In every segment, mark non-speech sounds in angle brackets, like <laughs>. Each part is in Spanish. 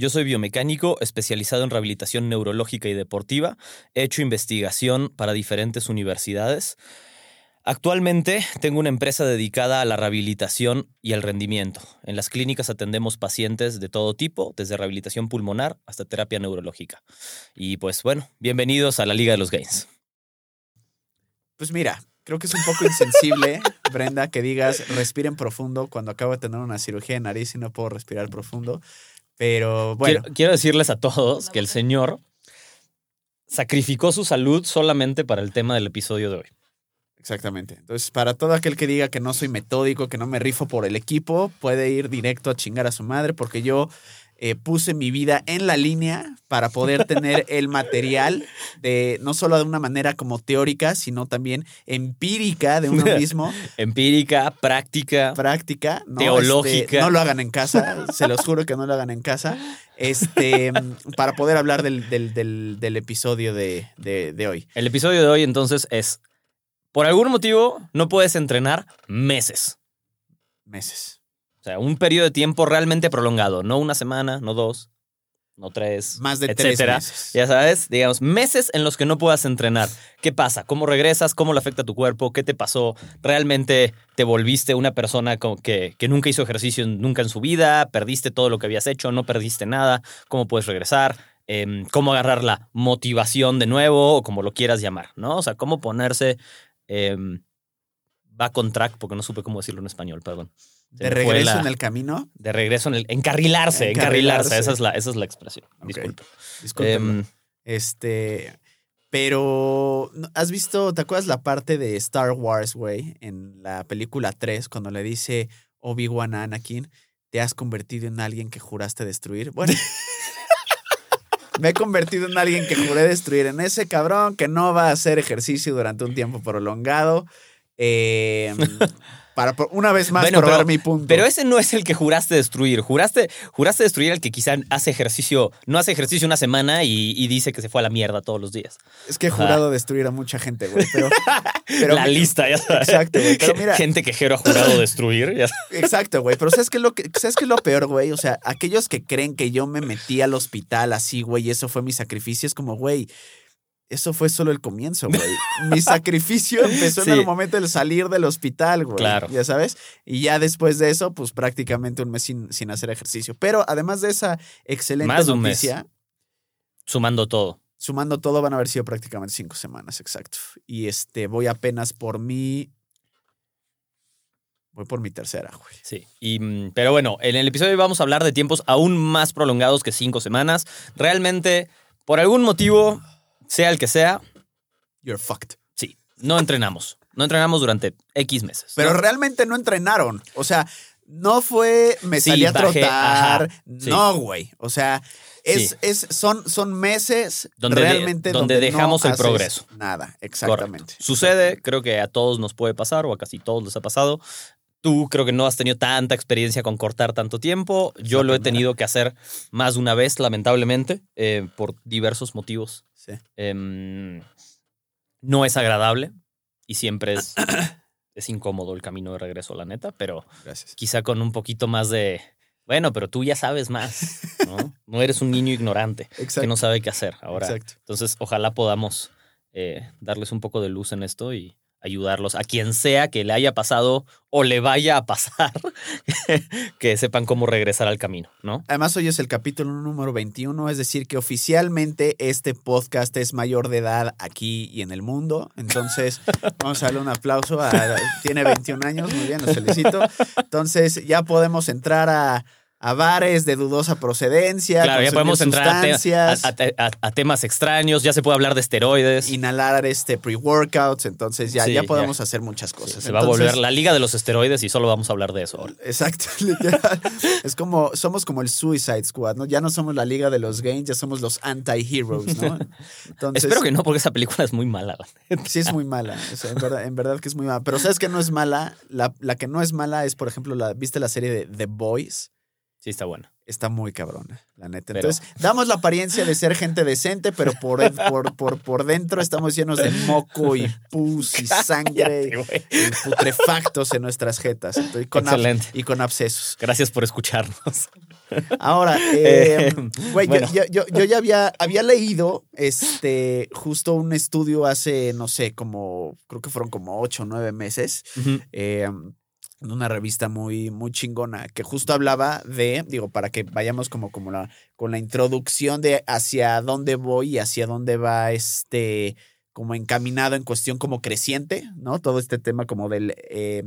Yo soy biomecánico especializado en rehabilitación neurológica y deportiva. He hecho investigación para diferentes universidades. Actualmente tengo una empresa dedicada a la rehabilitación y al rendimiento. En las clínicas atendemos pacientes de todo tipo, desde rehabilitación pulmonar hasta terapia neurológica. Y pues bueno, bienvenidos a la Liga de los Gains. Pues mira, creo que es un poco insensible, <laughs> Brenda, que digas respiren profundo cuando acabo de tener una cirugía de nariz y no puedo respirar profundo. Pero bueno. Quiero, quiero decirles a todos que el Señor sacrificó su salud solamente para el tema del episodio de hoy. Exactamente. Entonces, para todo aquel que diga que no soy metódico, que no me rifo por el equipo, puede ir directo a chingar a su madre porque yo eh, puse mi vida en la línea para poder tener el material de no solo de una manera como teórica, sino también empírica de uno <laughs> mismo. empírica, práctica. Práctica, ¿no? teológica. Este, no lo hagan en casa, se los juro que no lo hagan en casa. Este, para poder hablar del, del, del, del episodio de, de, de hoy. El episodio de hoy entonces es por algún motivo no puedes entrenar meses. Meses. O sea, un periodo de tiempo realmente prolongado, no una semana, no dos, no tres, Más de etcétera. tres meses. Ya sabes, digamos, meses en los que no puedas entrenar. ¿Qué pasa? ¿Cómo regresas? ¿Cómo le afecta a tu cuerpo? ¿Qué te pasó? ¿Realmente te volviste una persona que, que nunca hizo ejercicio nunca en su vida? ¿Perdiste todo lo que habías hecho? ¿No perdiste nada? ¿Cómo puedes regresar? Eh, ¿Cómo agarrar la motivación de nuevo? O como lo quieras llamar, ¿no? O sea, cómo ponerse eh, back on track, porque no supe cómo decirlo en español, perdón. Se De regreso la- en el camino. De regreso en el. Encarrilarse, encarrilarse. Encarrilarse. Esa, es la, esa es la expresión. Ok. Disculpe. Em, Este. Pero, ¿no- ¿has visto, te acuerdas la parte de Star Wars, güey? En la película 3, cuando le dice Obi-Wan a Anakin, te has convertido en alguien que juraste destruir. Bueno. <laughs> Me he convertido en alguien que juré destruir, en ese cabrón que no va a hacer ejercicio durante un tiempo prolongado. eh, <laughs> para una vez más Bueno, probar pero- mi punto. Pero ese no es el que juraste destruir. Juraste, juraste destruir al que quizá hace ejercicio, no hace ejercicio una semana y, y dice que se fue a la mierda todos los días. es que he jurado destruir a mucha gente, güey. Pero, <laughs> pero la lista, ya sabes. Exacto, güey, pero <laughs> mira- Gente que Jero ha jurado destruir. ya sabes. Exacto, güey. Pero ¿sabes qué, es lo que, ¿sabes qué es lo peor, güey? O sea, aquellos que creen que yo me metí al hospital así, güey, y eso fue mi sacrificio, es como, güey, eso fue solo el comienzo, güey. Mi sacrificio <laughs> empezó Sí. en el momento del salir del hospital, güey. Claro. Ya sabes. Y ya después de eso, pues prácticamente un mes sin, sin hacer ejercicio. Pero además de esa excelente Más de un mes. noticia, Sumando todo. sumando todo, van a haber sido prácticamente cinco semanas, exacto. Y este, voy apenas por mi. Voy por mi tercera, güey. Sí. Y, mm, pero bueno, en el episodio vamos a hablar de tiempos aún más prolongados que cinco semanas. Realmente, por algún motivo, sea el que sea, You're fucked. sí, no entrenamos. No entrenamos durante X meses. Pero ¿no? realmente no entrenaron. O sea, no fue me Sí, salí a trotar. ajá, sí. No, güey. O sea, es, Sí. es, son, son meses Donde de- realmente donde no dejamos el progreso. Nada, Correcto. exactamente. Sucede, creo que a todos nos puede pasar, o a casi todos les ha pasado. Tú creo que no has tenido tanta experiencia con cortar tanto tiempo. Yo lo he tenido que hacer más de una vez, lamentablemente, eh, por diversos motivos. Sí. Em, no es agradable y siempre es, <coughs> es incómodo el camino de regreso, la neta, pero Gracias. quizá con un poquito más de, bueno, pero tú ya sabes más, ¿no? No eres un niño ignorante Exacto. que no sabe qué hacer ahora. Exacto. Entonces, ojalá podamos eh, darles un poco de luz en esto y ayudarlos a quien sea que le haya pasado o le vaya a pasar, <laughs> que sepan cómo regresar al camino, ¿no? Además, hoy es el capítulo número 21, es decir, que oficialmente este podcast es mayor de edad aquí y en el mundo. Entonces, <laughs> vamos a darle un aplauso. A, tiene 21 años, muy bien, los felicito. Entonces, ya podemos entrar a a bares de dudosa procedencia. Claro, ya podemos entrar a, te- sustancias, a- a- a- a temas extraños, ya se puede hablar de esteroides. inhalar este pre-workouts, entonces ya, Sí, ya ya. podemos hacer muchas cosas. se va a volver la liga de los esteroides y solo vamos a hablar de eso. ahora. Exacto, <laughs> literal. es como, somos como el Suicide Squad, ¿no? Ya no somos la liga de los gains, ya somos los anti-heroes, ¿no? Entonces, Espero que no, porque esa película es muy mala. Sí es muy mala, o sea, en verdad, en verdad que es muy mala. Pero ¿sabes que no es mala? La, la que no es mala es, por ejemplo, la, ¿viste la serie de The Boys? Sí, está buena. Está muy cabrona, la neta. Pero- Entonces, damos la apariencia de ser gente decente, pero por, <laughs> por, por, por dentro estamos llenos de moco y pus y sangre Cállate, y putrefactos en nuestras jetas. Entonces, con Excelente. y con abscesos. Gracias por escucharnos. <laughs> Ahora, eh, Eh, güey, yo- bueno. yo, yo- yo ya había, había leído este, justo un estudio hace, no sé, como, creo que fueron como ocho o nueve meses, eh, en una revista muy, muy chingona, que justo hablaba de, digo, para que vayamos como, la, con la introducción de hacia dónde voy y hacia dónde va este, como encaminado en cuestión como creciente, ¿no? Todo este tema como del... eh,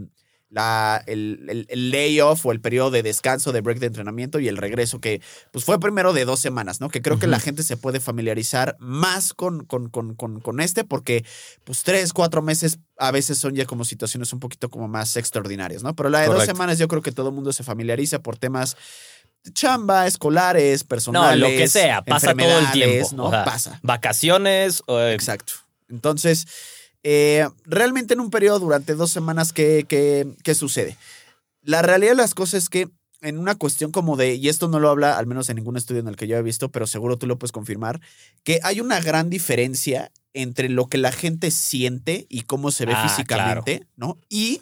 la, el, el- el layoff o el periodo de descanso de break de entrenamiento y el regreso que pues fue primero de dos semanas, ¿no? Que creo que la gente se puede familiarizar más con, con, con, con, con este porque pues tres, cuatro meses a veces son ya como situaciones un poquito como más extraordinarias, ¿no? Pero la de dos semanas yo creo que todo el mundo se familiariza por temas chamba, escolares, No, personales. lo que sea, pasa todo el tiempo. ¿no? O sea, pasa. Vacaciones, eh, Exacto. Entonces, eh, realmente en un periodo durante dos semanas, ¿qué, qué, qué sucede? La realidad de las cosas es que en una cuestión como de, y esto no lo habla al menos en ningún estudio en el que yo he visto, pero seguro tú lo puedes confirmar, que hay una gran diferencia entre lo que la gente siente y cómo se ve Ah, físicamente, ¿no? Y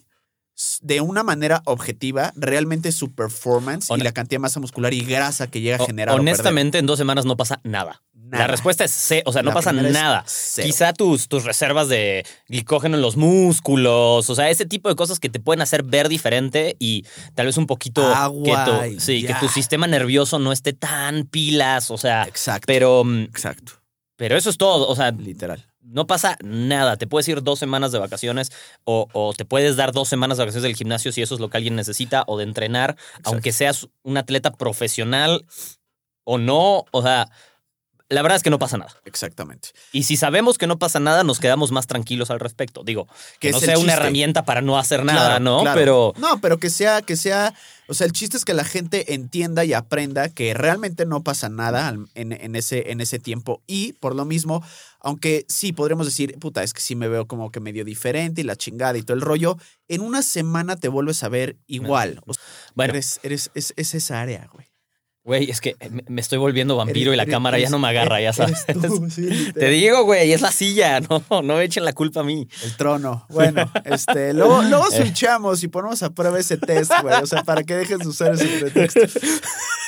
de una manera objetiva, realmente su performance y la cantidad de masa muscular y grasa que llega a generar. honestamente, en dos semanas no pasa nada. Nada. La respuesta es C, o sea, no La pasa nada. Quizá tus, tus reservas de glicógeno en los músculos, o sea, ese tipo de cosas que te pueden hacer ver diferente y tal vez un poquito Agua tu, sí, que tu sistema nervioso no esté tan pilas, o sea, Exacto. pero, mm, Exacto. pero eso es todo, o sea, Literal. No pasa nada. Te puedes ir dos semanas de vacaciones o, o te puedes dar dos semanas de vacaciones del gimnasio si eso es lo que alguien necesita o de entrenar, aunque seas un atleta profesional o no. O sea, la verdad es que no pasa nada. Exactamente. Y si sabemos que no pasa nada, nos quedamos más tranquilos al respecto. Digo, que Que no sea una herramienta para no hacer nada, Claro, ¿no? claro. Pero No, pero que sea, que sea. O sea, el chiste es que la gente entienda y aprenda que realmente no pasa nada en, en ese, en ese tiempo. Y por lo mismo, aunque sí podríamos decir, puta, es que sí me veo como que medio diferente y la chingada y todo el rollo, en una semana te vuelves a ver igual. O sea, bueno, eres, eres, es, es esa área, güey. Güey, es que me, estoy volviendo vampiro Eres- y la eres- cámara ya no me agarra, ya sabes. tú, sí, <laughs> literal. Te digo, güey, es la silla, no, no echen la culpa a mí. El trono. Bueno, este, luego, luego <laughs> Eh. switchamos y ponemos a prueba ese test, güey. O sea, para que dejes de usar ese pretexto. <laughs>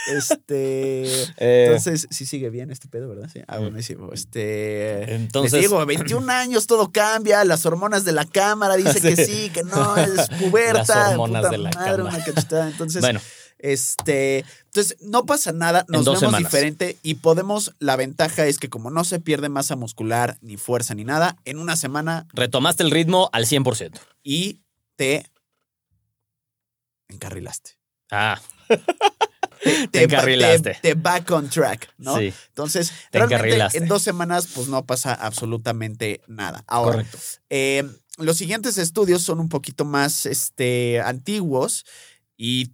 Este. Eh, Entonces, sí sigue bien este pedo, ¿verdad? Sí. Ah, buenísimo. Este. Entonces- Les digo, <clears throat> 21 años, todo cambia. Las hormonas de la cámara dice que sí, que no, es puberta. Las hormonas puta de la madre, cámara. una. Entonces, bueno, este, entonces no pasa nada, nos vemos semanas. diferente y podemos, la ventaja es que como no se pierde masa muscular ni fuerza ni nada, en una semana retomaste el ritmo al 100%. y te encarrilaste. Ah, <laughs> Te, Te encarrilaste. Te, te back on track, ¿no? sí, Entonces, Te realmente encarrilaste. en dos semanas, pues no pasa absolutamente nada. Ahora, correcto. eh, los siguientes estudios son un poquito más este, antiguos y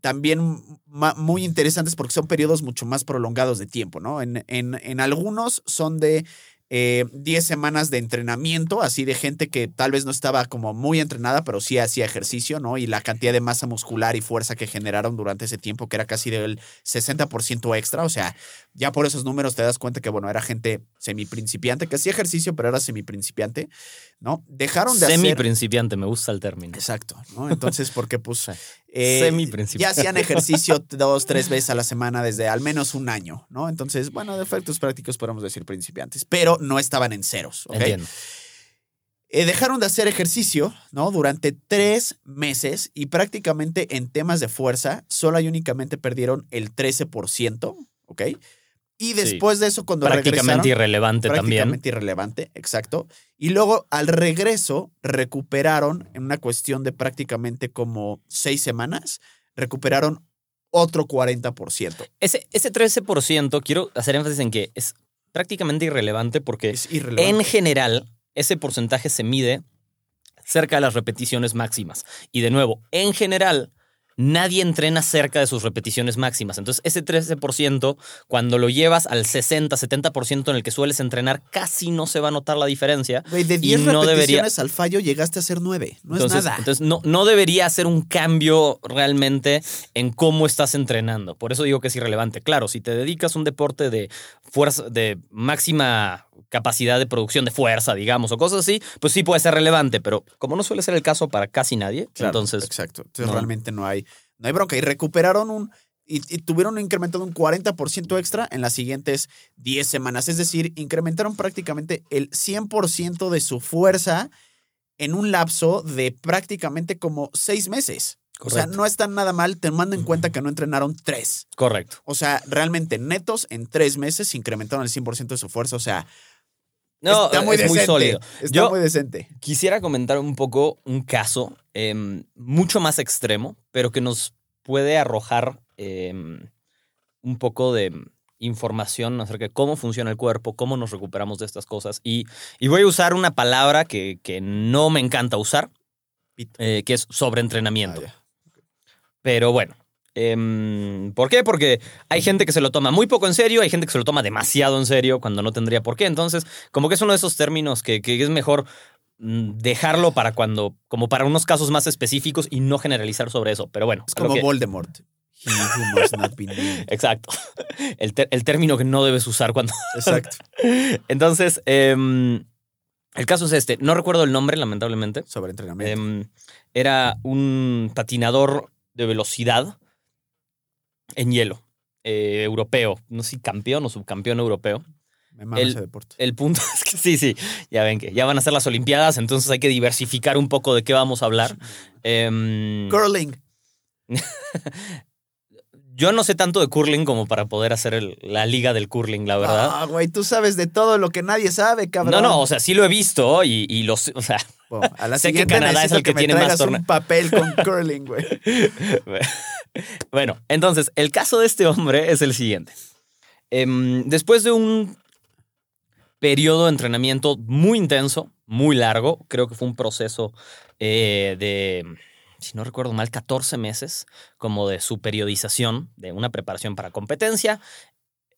también muy interesantes porque son periodos mucho más prolongados de tiempo, ¿no? En, en- en algunos son de eh, 10 semanas de entrenamiento, así de gente que tal vez no estaba como muy entrenada, pero sí hacía ejercicio, ¿no? Y la cantidad de masa muscular y fuerza que generaron durante ese tiempo, que era casi del 60% extra, o sea, ya por esos números te das cuenta que, bueno, era gente semi-principiante, que hacía ejercicio, pero era semi-principiante, ¿no? Dejaron de Semi hacer... principiante, me gusta el término. Exacto, ¿no? Entonces, porque pues... <laughs> Eh, Semi-principiante. ya hacían ejercicio dos, tres veces a la semana desde al menos un año, ¿no? Entonces, bueno, de efectos prácticos podemos decir principiantes, pero no estaban en ceros, ¿ok? Entiendo. Eh, dejaron de hacer ejercicio, ¿no? Durante tres meses y prácticamente en temas de fuerza, solo y únicamente perdieron el 13%, ¿ok? Y después de eso, cuando Prácticamente irrelevante también. prácticamente irrelevante, exacto. Y luego al regreso recuperaron en una cuestión de prácticamente como seis semanas, recuperaron otro 40%. Ese, ese 13%, quiero hacer énfasis en que es prácticamente irrelevante porque Es irrelevante. en general ese porcentaje se mide cerca de las repeticiones máximas. Y de nuevo, en general, nadie entrena cerca de sus repeticiones máximas. Entonces, ese 13%, cuando lo llevas al 60, 70% en el que sueles entrenar, casi no se va a notar la diferencia. Güey, de y 10 no repeticiones debería- al fallo llegaste a hacer 9. No entonces, es nada. entonces no, no debería hacer un cambio realmente en cómo estás entrenando. Por eso digo que es irrelevante. Claro, si te dedicas a un deporte de fuerza, de máxima capacidad de producción de fuerza, digamos, o cosas así, pues sí puede ser relevante, pero como no suele ser el caso para casi nadie, Claro, entonces Exacto. Entonces no. realmente no hay, no hay bronca. Y recuperaron un. Y, y tuvieron un incremento de un 40% extra en las siguientes 10 semanas. Es decir, incrementaron prácticamente el 100% de su fuerza en un lapso de prácticamente como 6 meses. O sea, Correcto. no están nada mal, tomando en cuenta que no entrenaron 3. correcto. O sea, realmente netos en 3 meses incrementaron el 100% de su fuerza. O sea, No, está muy es muy sólido. Está Yo- muy decente. Quisiera comentar un poco un caso em, mucho más extremo, pero que nos puede arrojar em, un poco de información acerca de cómo funciona el cuerpo, cómo nos recuperamos de estas cosas. Y, y voy a usar una palabra que, que no me encanta usar, eh, que es sobreentrenamiento. Ah. Pero bueno. Em, ¿Por qué? Porque hay gente que se lo toma muy poco en serio, hay gente que se lo toma demasiado en serio cuando no tendría por qué. Entonces, como que es uno de esos términos que, que es mejor mm, dejarlo para cuando, como para unos casos más específicos y no generalizar sobre eso. Pero bueno, Es como que- Voldemort. He who must not be named. <laughs> Exacto. El término que no debes usar cuando. Exacto. <laughs> Entonces, em, el caso es este. No recuerdo el nombre, lamentablemente. Sobre entrenamiento. Em, era un patinador de velocidad en hielo, eh, europeo. No sé si campeón o subcampeón europeo. Me mama el- ese deporte. El punto <laughs> es que sí, sí, ya ven que ya van a ser las Olimpiadas, entonces hay que diversificar un poco de qué vamos a hablar. Em, Curling. <laughs> yo no sé tanto de curling como para poder hacer el- la liga del curling, la verdad. Ah, güey, tú sabes de todo lo que nadie sabe, cabrón. no, no, o sea, sí lo he visto y, y los, o sea, Bueno, a la <laughs> sé que Canadá es el que tiene más traigas torne- un papel con <laughs> curling, güey. <laughs> bueno, entonces, el caso de este hombre es el siguiente. Em, después de un periodo de entrenamiento muy intenso, muy largo, creo que fue un proceso eh, de, si no recuerdo mal, 14 meses, como de su periodización, de una preparación para competencia,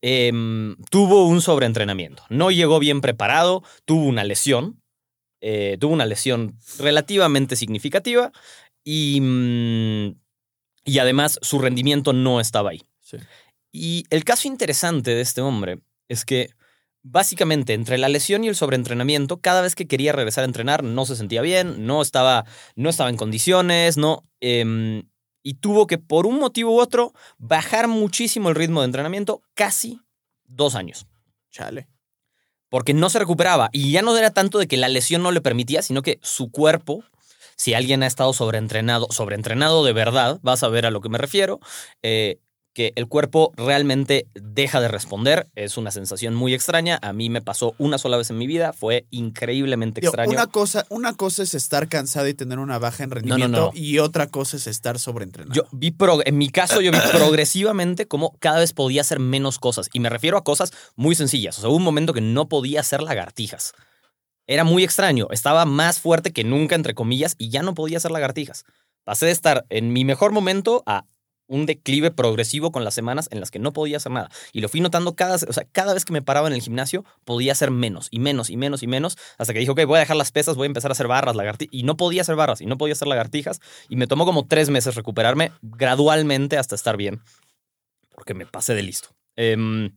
em, tuvo un sobreentrenamiento. No llegó bien preparado, tuvo una lesión, eh, tuvo una lesión relativamente significativa y, mm, y además su rendimiento no estaba ahí. Sí. Y el caso interesante de este hombre es que básicamente entre la lesión y el sobreentrenamiento, cada vez que quería regresar a entrenar no se sentía bien, no estaba, no estaba en condiciones, no... em, y tuvo que, por un motivo u otro, bajar muchísimo el ritmo de entrenamiento, casi dos años Chale. Porque no se recuperaba. Y ya no era tanto de que la lesión no le permitía, sino que su cuerpo, si alguien ha estado sobreentrenado, sobreentrenado de verdad, vas a ver a lo que me refiero, eh, que el cuerpo realmente deja de responder. Es una sensación muy extraña. A mí me pasó una sola vez en mi vida. Fue increíblemente Digo, extraño. una, cosa, una cosa es estar cansado y tener una baja en rendimiento no. y otra cosa es estar sobreentrenado. Yo vi, pro- en mi caso, yo vi progresivamente cómo cada vez podía hacer menos cosas. Y me refiero a cosas muy sencillas. O sea, hubo un momento que no podía hacer lagartijas. Era muy extraño. Estaba más fuerte que nunca, entre comillas, y ya no podía hacer lagartijas. Pasé de estar en mi mejor momento a un declive progresivo con las semanas en las que no podía hacer nada. Y lo fui notando cada, o sea, cada vez que me paraba en el gimnasio, podía hacer menos y menos y menos y menos, hasta que dije, ok, voy a dejar las pesas, voy a empezar a hacer barras, lagartijas. Y no podía hacer barras y no podía hacer lagartijas. Y me tomó como tres meses recuperarme gradualmente hasta estar bien. Porque me pasé de listo. Em,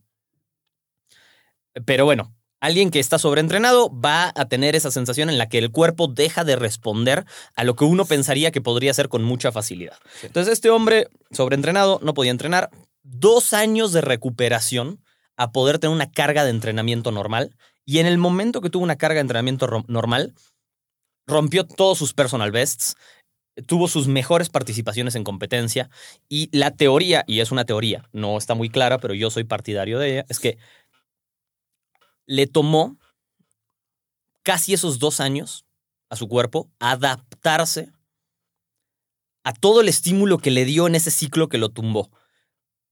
pero bueno, alguien que está sobreentrenado va a tener esa sensación en la que el cuerpo deja de responder a lo que uno pensaría que podría hacer con mucha facilidad. Sí. Entonces este hombre sobreentrenado no podía entrenar. Dos años de recuperación a poder tener una carga de entrenamiento normal. Y en el momento que tuvo una carga de entrenamiento rom- normal, rompió todos sus personal bests, tuvo sus mejores participaciones en competencia y la teoría, y es una teoría, no está muy clara, pero yo soy partidario de ella, es que le tomó casi esos dos años a su cuerpo adaptarse a todo el estímulo que le dio en ese ciclo que lo tumbó.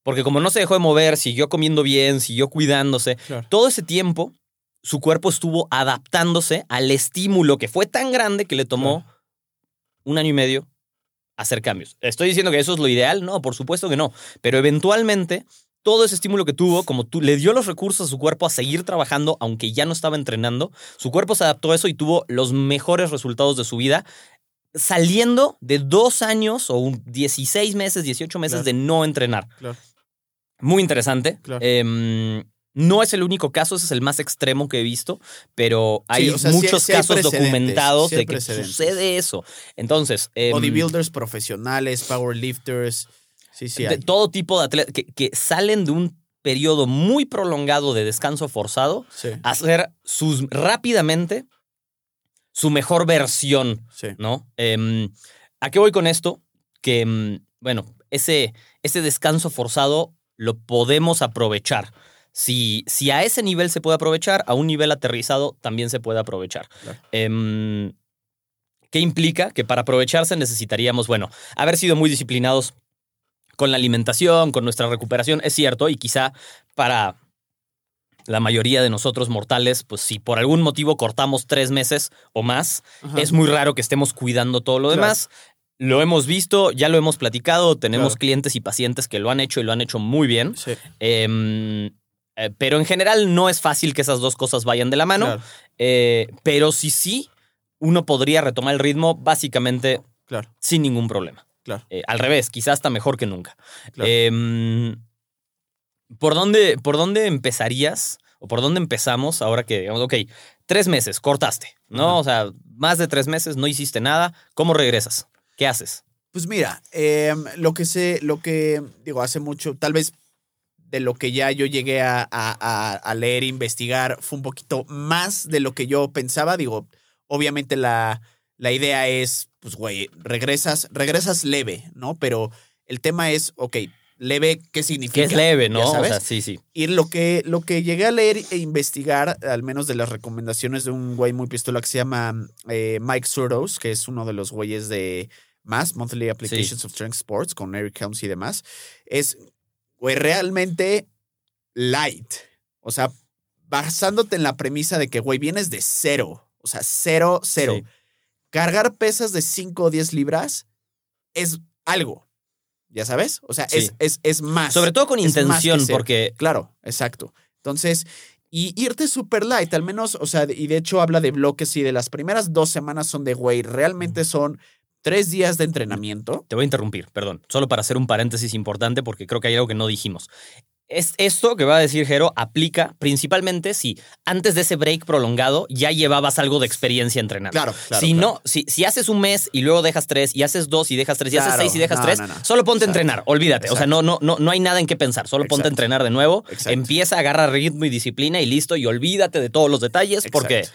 Porque como no se dejó de mover, siguió comiendo bien, siguió cuidándose, Claro. todo ese tiempo su cuerpo estuvo adaptándose al estímulo que fue tan grande que le tomó un año y medio hacer cambios. ¿Estoy diciendo que eso es lo ideal? No, por supuesto que no. Pero eventualmente, todo ese estímulo que tuvo, como tú, le dio los recursos a su cuerpo a seguir trabajando, aunque ya no estaba entrenando, su cuerpo se adaptó a eso y tuvo los mejores resultados de su vida, saliendo de dos años o un 16 meses, 18 meses Claro. de no entrenar. Claro. Muy interesante. Claro. Em, no es el único caso, ese es el más extremo que he visto, pero hay o sea, sí- muchos sí hay casos documentados de que sucede eso. Entonces, em, Bodybuilders profesionales, powerlifters. Sí, sí. de todo tipo de atletas que, que salen de un periodo muy prolongado de descanso forzado Sí, a hacer sus rápidamente su mejor versión, sí. ¿no? Em, ¿A qué voy con esto? Que, em, bueno, ese, ese descanso forzado lo podemos aprovechar. Si, si a ese nivel se puede aprovechar, a un nivel aterrizado también se puede aprovechar. Claro. Em, ¿Qué implica? Que para aprovecharse necesitaríamos, bueno, haber sido muy disciplinados con la alimentación, con nuestra recuperación, es cierto, y quizá para la mayoría de nosotros mortales, pues si por algún motivo cortamos tres meses o más, Ajá. es muy raro que estemos cuidando todo lo Claro. demás. Lo hemos visto, ya lo hemos platicado, tenemos Claro. clientes y pacientes que lo han hecho y lo han hecho muy bien. Sí, Em, eh, pero en general no es fácil que esas dos cosas vayan de la mano. claro, Eh, pero sí, sí, uno podría retomar el ritmo básicamente sin ningún problema. Claro. Eh, al revés, quizás hasta mejor que nunca. Claro. Em, ¿por, dónde, ¿Por dónde empezarías? ¿O por dónde empezamos ahora que, digamos, ok, tres meses, cortaste, ¿no? O sea, más de tres meses, no hiciste nada. ¿Cómo regresas? ¿Qué haces? Pues mira, em, lo que sé, lo que digo, hace mucho, tal vez de lo que ya yo llegué a, a- a- a leer e investigar fue un poquito más de lo que yo pensaba. Digo, obviamente la, la idea es, pues, güey, regresas, regresas leve, ¿no? Pero el tema es, ok, leve, ¿qué significa? Que es leve, ¿no? O sea, sí, sí. Y lo que, lo que llegué a leer e investigar, al menos de las recomendaciones de un güey muy pistola que se llama eh, Mike Surdos, que es uno de los güeyes de MAS, Monthly Applications of Strength Sports, con Eric Helms y demás, es, güey, realmente light. O sea, basándote en la premisa de que, güey, vienes de cero. O sea, cero, cero. Sí. Cargar pesas de 5 o 10 libras es algo. ¿Ya sabes? O sea, Sí. es, es, es más. Sobre todo con intención, porque Claro, exacto. Entonces, y irte super light, al menos, o sea, y de hecho habla de bloques y de las primeras dos semanas son de, güey, realmente son tres días de entrenamiento. Te voy a interrumpir, perdón. Solo para hacer un paréntesis importante porque creo que hay algo que no dijimos. Es esto que va a decir Jero aplica principalmente si antes de ese break prolongado ya llevabas algo de experiencia entrenando. Claro, claro. si claro. no, si, si haces un mes y luego dejas tres, y haces dos y dejas tres, y haces seis y dejas no, tres, no, no. solo ponte a entrenar, olvídate. O sea, no, no, no, no hay nada en qué pensar, solo ponte a entrenar de nuevo, empieza, agarra ritmo y disciplina y listo, y olvídate de todos los detalles porque,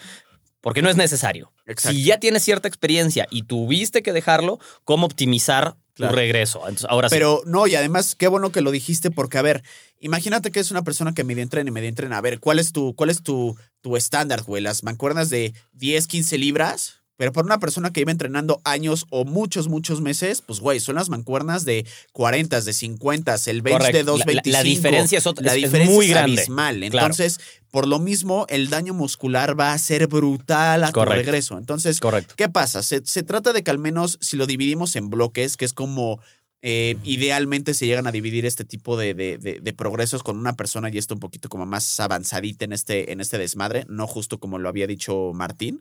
porque no es necesario. Exacto. Si ya tienes cierta experiencia y tuviste que dejarlo, ¿cómo optimizar Claro. tu regreso? Entonces, ahora sí. Pero no, y además, qué bueno que lo dijiste, porque, a ver, imagínate que es una persona que medio entrena y medio entrena. A ver, ¿cuál es tu, cuál es tu, tu estándar, güey? Las mancuernas de 10, 15 libras. Pero para una persona que iba entrenando años o muchos, muchos meses, pues, güey, son las mancuernas de 40, de 50, el bench Correcto. de La- la- 225. la diferencia es otra- La es- es diferencia muy es grande. abismal. Claro. Entonces, por lo mismo, el daño muscular va a ser brutal a tu regreso. Entonces, Correcto. ¿Qué pasa? Se, se trata de que al menos si lo dividimos en bloques, que es como eh, idealmente se llegan a dividir este tipo de, de- de- de progresos con una persona y esto un poquito como más avanzadita en este, en este desmadre, no justo como lo había dicho Martín.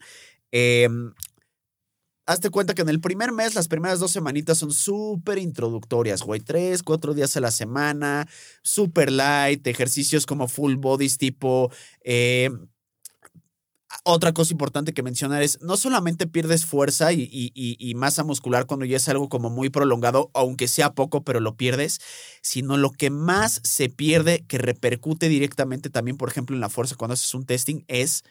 Eh, hazte cuenta que en el primer mes, las primeras dos semanitas son súper introductorias, güey. Tres, cuatro días a la semana, súper light, ejercicios como full bodies tipo... eh, otra cosa importante que mencionar es, no solamente pierdes fuerza y, y- masa muscular cuando ya es algo como muy prolongado, aunque sea poco, pero lo pierdes, sino lo que más se pierde, que repercute directamente también, por ejemplo, en la fuerza cuando haces un testing, es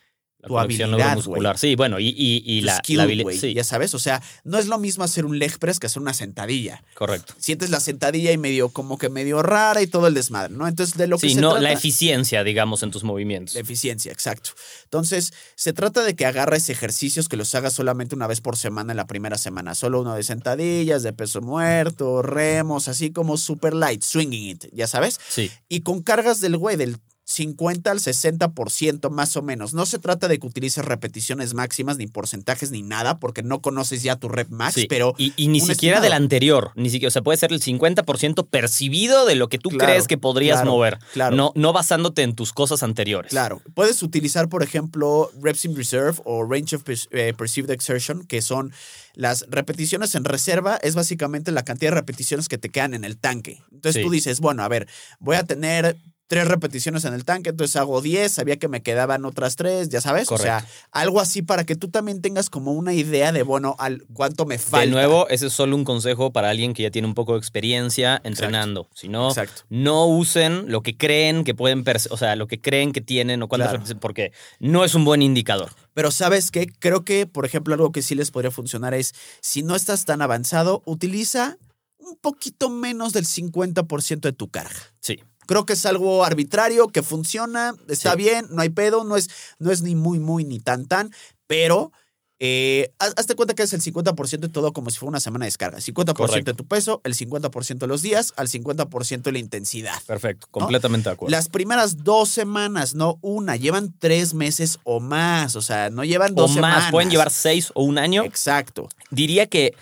tu conexión habilidad, neuromuscular. Sí, bueno, y, y, y Tu la, skill, la habilidad. Sí, Ya sabes, o sea, no es lo mismo hacer un leg press que hacer una sentadilla. correcto. Sientes la sentadilla y medio, como que medio rara y todo el desmadre, ¿no? Entonces, de lo que Sí, no, trata... la eficiencia, digamos, en tus movimientos. La eficiencia, exacto. Entonces, se trata de que agarres ejercicios que los hagas solamente una vez por semana en la primera semana. Solo uno de sentadillas, de peso muerto, remos, así como super light, swinging it, ya sabes. Sí, Y con cargas del güey del 50 al 60% más o menos. No se trata de que utilices repeticiones máximas, ni porcentajes, ni nada, porque no conoces ya tu rep max, sí. pero y, y ni siquiera estimado. del anterior, ni siquiera, o sea, puede ser el 50% percibido de lo que tú Claro, crees que podrías claro, mover, claro. no, no basándote en tus cosas anteriores. Claro, puedes utilizar, por ejemplo, reps in reserve o range of eh, perceived exertion, que son las repeticiones en reserva, es básicamente la cantidad de repeticiones que te quedan en el tanque. Entonces Sí. tú dices, bueno, a ver, voy a tener tres repeticiones en el tanque, entonces hago 10, sabía que me quedaban otras tres, ya sabes, o sea, algo así para que tú también tengas como una idea de, bueno, al cuánto me falta. De nuevo, ese es solo un consejo para alguien que ya tiene un poco de experiencia entrenando. Si no, Exacto. no usen lo que creen que pueden, o sea, lo que creen que tienen o cuántas Claro. repeticiones, porque no es un buen indicador. Pero sabes qué, creo que, por ejemplo, algo que sí les podría funcionar es, si no estás tan avanzado, utiliza un poquito menos del 50% de tu carga. Sí. Creo que es algo arbitrario, que funciona, está Sí. bien, no hay pedo, no es, no es ni muy, muy, ni tan, tan, pero eh, haz- hazte cuenta que es el 50% de todo como si fuera una semana de descarga. 50% Correcto. de tu peso, el 50% de los días, al 50% de la intensidad. Perfecto, completamente de acuerdo. Las primeras dos semanas, no una, llevan tres meses o más, o sea, no llevan o dos más, semanas. pueden llevar seis o un año. Exacto. Diría que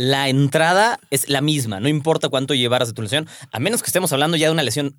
la entrada es la misma, no importa cuánto llevaras de tu lesión, a menos que estemos hablando ya de una lesión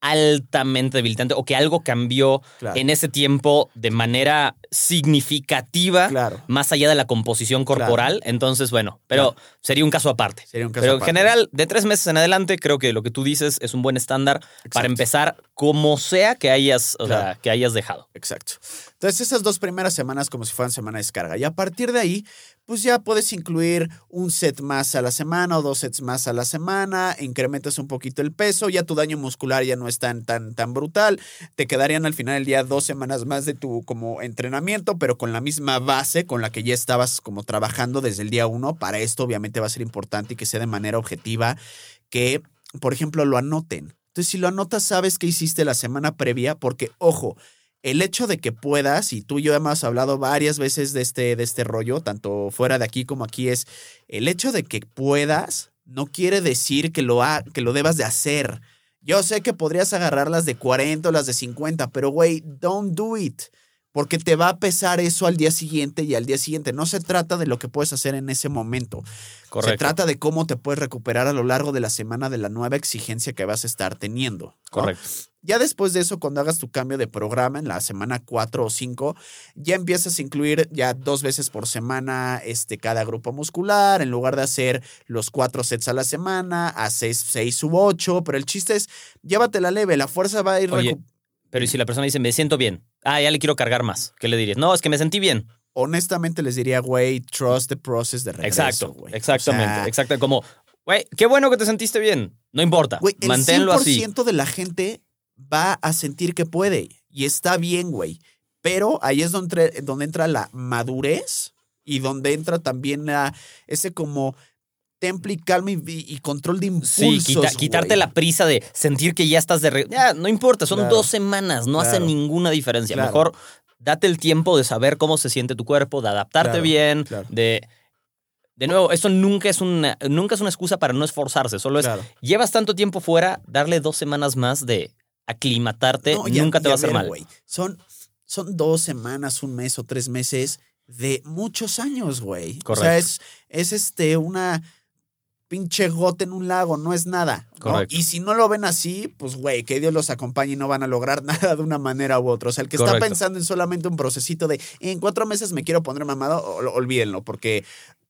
altamente debilitante o que algo cambió Claro. en ese tiempo de manera significativa, Claro. más allá de la composición corporal. Entonces, bueno, pero sería un caso aparte. Sería un caso Pero en general, de tres meses en adelante, creo que lo que tú dices es un buen estándar para empezar como sea que hayas, o sea, que hayas dejado. Exacto. Entonces, esas dos primeras semanas como si fueran semana de descarga. Y a partir de ahí, pues ya puedes incluir un set más a la semana o dos sets más a la semana, incrementas un poquito el peso, ya tu daño muscular ya no es tan, tan, brutal. Te quedarían al final del día dos semanas más de tu como entrenamiento, pero con la misma base con la que ya estabas como trabajando desde el día uno. Para esto, obviamente, va a ser importante y que sea de manera objetiva que, por ejemplo, lo anoten. Entonces, si lo anotas, sabes qué hiciste la semana previa, porque, ojo, el hecho de que puedas, y tú y yo hemos hablado varias veces de este, de este rollo, tanto fuera de aquí como aquí, es el hecho de que puedas no quiere decir que lo, ha- que lo debas de hacer. Yo sé que podrías agarrar las de 40 o las de 50, pero güey, don't do it. Porque te va a pesar eso al día siguiente y al día siguiente. No se trata de lo que puedes hacer en ese momento. Correcto. Se trata de cómo te puedes recuperar a lo largo de la semana de la nueva exigencia que vas a estar teniendo. ¿no? Correcto. Ya después de eso, cuando hagas tu cambio de programa en la semana 4 o 5, ya empiezas a incluir ya dos veces por semana este, cada grupo muscular, en lugar de hacer los cuatro sets a la semana, a seis, seis u ocho, pero el chiste es, llévatela leve, la fuerza va a ir... Oye, Pero ¿y si la persona dice, me siento bien? Ah, ya le quiero cargar más. ¿Qué le dirías? No, es que me sentí bien. Honestamente les diría, güey, trust the process de regreso, Exacto, güey. exactamente. O sea, exacto. Como, güey, qué bueno que te sentiste bien. No importa. Güey, el Manténlo 100% así. de la gente va a sentir que puede y está bien, güey. Pero ahí es donde, donde entra la madurez y donde entra también la, ese como temple y calma y, y control de impulsos. Sí, quita- quitarte la prisa de sentir que ya estás de... re- Ya, no importa, son Claro. dos semanas, no hace ninguna diferencia. Claro. Mejor date el tiempo de saber cómo se siente tu cuerpo, de adaptarte bien, de... De nuevo, eso nunca es, una, nunca es una excusa para no esforzarse, solo es, llevas tanto tiempo fuera, darle dos semanas más de aclimatarte, No, y nunca te va a hacer ver, mal. Son, son dos semanas, un mes o tres meses de muchos años, güey. O sea, Correcto. es, es este, una pinche gota en un lago, no es nada. ¿no? Correcto. Y si no lo ven así, pues, güey, que Dios los acompañe y no van a lograr <laughs> nada de una manera u otra. O sea, el que está pensando en solamente un procesito de en cuatro meses me quiero poner mamado, ol- olvídenlo, porque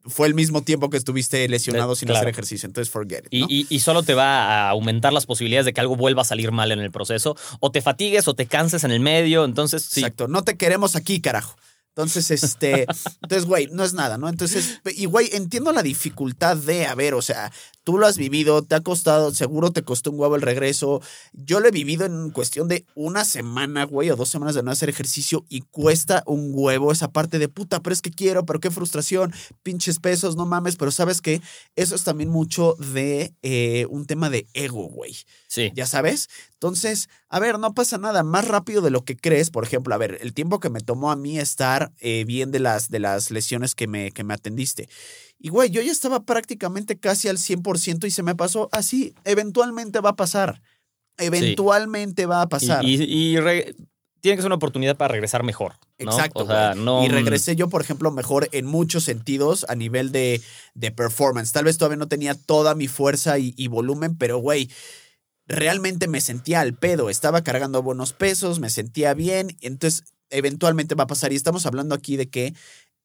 fue el mismo tiempo que estuviste lesionado Eh, sin claro. hacer ejercicio. Entonces, forget it. Y- y solo te va a aumentar las posibilidades de que algo vuelva a salir mal en el proceso. O te fatigues o te canses en el medio. Entonces, sí. Exacto, no te queremos aquí, carajo. Entonces, este, <laughs> entonces, güey, no es nada, ¿no? Entonces, y güey, entiendo la dificultad de, a ver, o sea, Tú lo has vivido, te ha costado, seguro te costó un huevo el regreso. Yo lo he vivido en cuestión de una semana, güey, o dos semanas de no hacer ejercicio y cuesta un huevo esa parte de puta, pero es que quiero, pero qué frustración, pinches pesos, no mames, pero sabes que eso es también mucho de eh, un tema de ego, güey. Sí. ¿Ya sabes? Entonces, a ver, no pasa nada. Más rápido de lo que crees, por ejemplo, a ver, el tiempo que me tomó a mí estar eh, bien de las, de las lesiones que me, que me atendiste. Y, güey, yo ya estaba prácticamente casi al 100% y se me pasó así. Eventualmente va a pasar. Eventualmente va a pasar. y- y re- tiene que ser una oportunidad para regresar mejor. ¿no? Exacto. O sea, güey. no. Y regresé yo, por ejemplo, mejor en muchos sentidos a nivel de, de performance. Tal vez todavía no tenía toda mi fuerza y, y volumen, pero güey, realmente me sentía al pedo. Estaba cargando buenos pesos, me sentía bien. Entonces, eventualmente va a pasar. Y estamos hablando aquí de que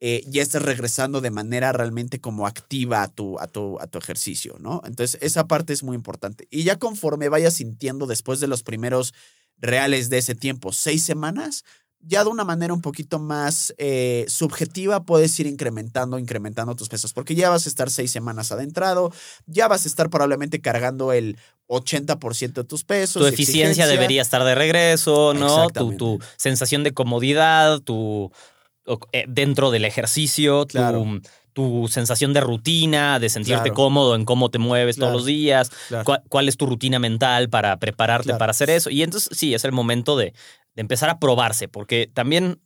eh, ya estás regresando de manera realmente como activa a tu, a, tu, a tu ejercicio, ¿no? Entonces, esa parte es muy importante. Y ya conforme vayas sintiendo después de los primeros reales de ese tiempo, seis semanas, ya de una manera un poquito más eh, subjetiva puedes ir incrementando, incrementando tus pesos, porque ya vas a estar seis semanas adentrado, ya vas a estar probablemente cargando el 80% de tus pesos. tu eficiencia exigencia. debería estar de regreso, ¿no? Tu, tu sensación de comodidad, tu dentro del ejercicio, tu, Claro. tu sensación de rutina, de sentirte Claro. cómodo en cómo te mueves Claro. todos los días, cuál, es tu rutina mental para prepararte para hacer eso. Y entonces sí, es el momento de, de empezar a probarse, porque también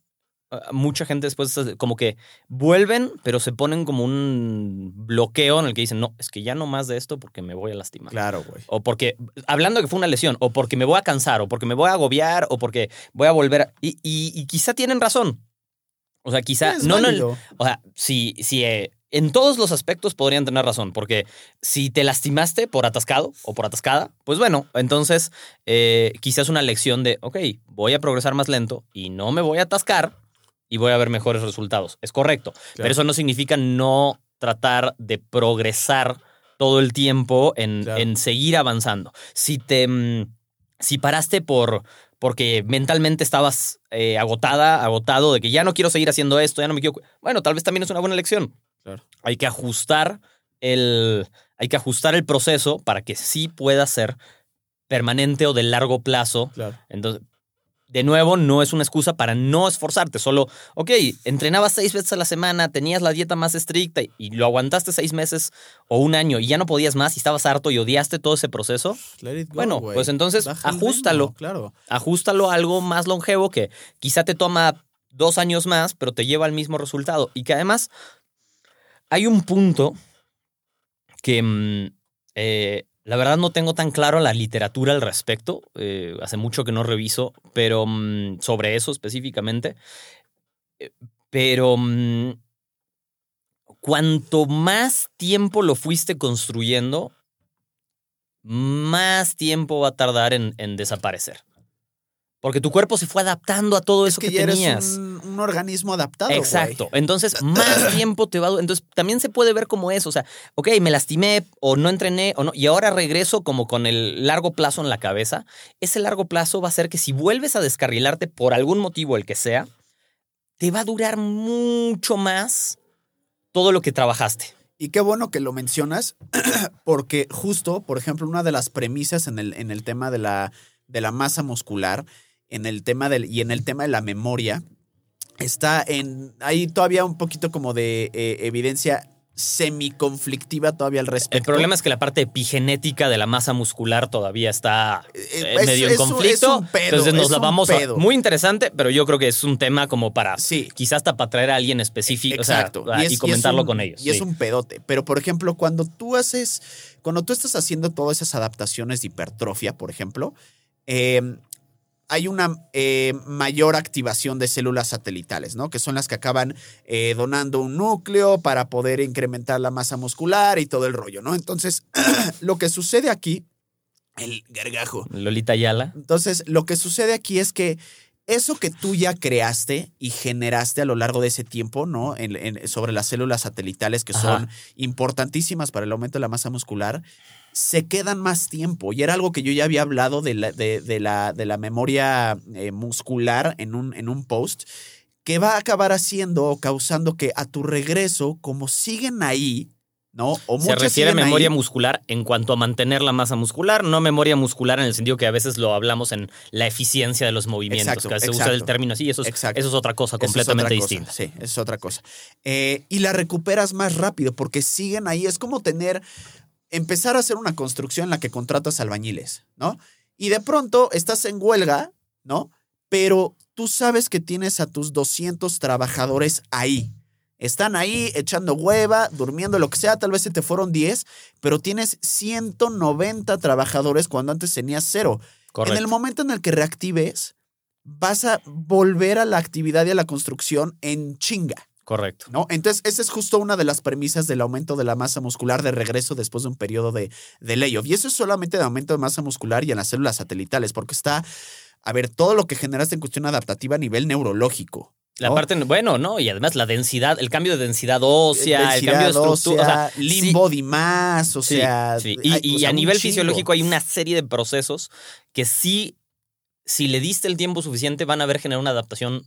ah, mucha gente después es como que vuelven, pero se ponen como un bloqueo en el que dicen, no, es que ya no más de esto porque me voy a lastimar. Claro, güey. O porque, hablando de que fue una lesión, o porque me voy a cansar, o porque me voy a agobiar, o porque voy a volver a... Y, y- y quizá tienen razón. O sea, quizá... Es no, no, o sea, si, si eh, en todos los aspectos podrían tener razón, porque si te lastimaste por atascado o por atascada, pues bueno, entonces eh, quizás una lección de, ok, voy a progresar más lento y no me voy a atascar y voy a ver mejores resultados. Es correcto, pero eso no significa no tratar de progresar todo el tiempo en, Claro. en seguir avanzando. Si te... mm, Si paraste por porque mentalmente estabas eh, agotada, agotado de que ya no quiero seguir haciendo esto, ya no me quiero... Bueno, tal vez también es una buena lección. Claro. Hay que ajustar el, hay que ajustar el proceso para que sí pueda ser permanente o de largo plazo. Claro. Entonces, de nuevo, no es una excusa para no esforzarte. Solo, ok, entrenabas seis veces a la semana, tenías la dieta más estricta y, y lo aguantaste seis meses o un año y ya no podías más y estabas harto y odiaste todo ese proceso. Let it go, Bueno, pues entonces, Baja ritmo, Claro. Ajústalo a algo más longevo que quizá te toma dos años más, pero te lleva al mismo resultado. Y que además hay un punto que mm, eh, la verdad no tengo tan claro la literatura al respecto. eh, hace mucho que no reviso, pero mm, sobre eso específicamente. Eh, Pero mm, cuanto más tiempo lo fuiste construyendo, más tiempo va a tardar en, en desaparecer. Porque tu cuerpo se fue adaptando a todo Es eso que que, ya eres tenías. un, un organismo adaptado. Exacto. Entonces, <clears throat> más tiempo te va a... Entonces, también se puede ver como eso. O sea, ok, me lastimé o no entrené o no, y ahora regreso como con el largo plazo en la cabeza. Ese largo plazo va a ser que si vuelves a descarrilarte por algún motivo, el que sea, te va a durar mucho más todo lo que trabajaste. Y qué bueno que lo mencionas, <clears throat> porque justo, por ejemplo, una de las premisas en el, en el tema de la, de la masa muscular, en el tema del, y en el tema de la memoria, está en. Hay todavía un poquito como de eh, evidencia semiconflictiva todavía al respecto. El problema es que la parte epigenética de la masa muscular todavía está Eh, eh, es- medio en un- conflicto. es un pedo, Entonces nos la vamos a... pedo. Muy interesante, pero yo creo que es un tema como para... Sí. Quizás hasta para traer a alguien específico Exacto. o sea, y, es- comentarlo un- con ellos. Y es un pedote. Pero, por ejemplo, cuando tú haces, cuando tú estás haciendo todas esas adaptaciones de hipertrofia, por ejemplo, eh, hay una eh, mayor activación de células satelitales, ¿no? Que son las que acaban eh, donando un núcleo para poder incrementar la masa muscular y todo el rollo, ¿no? Entonces, <clears throat> lo que sucede aquí, el gargajo, Lolita Ayala. entonces, lo que sucede aquí es que eso que tú ya creaste y generaste a lo largo de ese tiempo, ¿no? En- en- sobre las células satelitales que Ajá. son importantísimas para el aumento de la masa muscular, se quedan más tiempo. Y era algo que yo ya había hablado de la, de, de la, de la memoria eh, muscular en un, en un post, que va a acabar haciendo o causando que a tu regreso, como siguen ahí, ¿no? O Se refiere a memoria ahí. muscular en cuanto a mantener la masa muscular, no memoria muscular en el sentido que a veces lo hablamos en la eficiencia de los movimientos, Exacto, que se usa el término así, eso es, Exacto. eso es otra cosa es completamente cosa, distinta. Sí, eso es otra cosa. Eh, y la recuperas más rápido porque siguen ahí. Es como tener, empezar a hacer una construcción en la que contratas albañiles, ¿no? Y de pronto estás en huelga, ¿no? Pero tú sabes que tienes a tus 200 trabajadores ahí. Están ahí echando hueva, durmiendo, lo que sea, tal vez se te fueron 10, pero tienes 190 trabajadores cuando antes tenías cero. Correcto. En el momento en el que reactives, vas a volver a la actividad y a la construcción en chinga, Correcto. ¿no? Entonces, esa es justo una de las premisas del aumento de la masa muscular de regreso después de un periodo de, de layoff. Y eso es solamente de aumento de masa muscular y en las células satelitales, porque está, a ver, todo lo que generaste en cuestión adaptativa a nivel neurológico. La ¿no? parte, bueno, ¿no? Y además la densidad, el cambio de densidad ósea, el cambio de estructura. o sea, ósea, lean sí, body mass, o sí, sea... sí. hay- Y, o sea, a nivel chingo. fisiológico hay una serie de procesos que sí, si le diste el tiempo suficiente, van a ver generar una adaptación,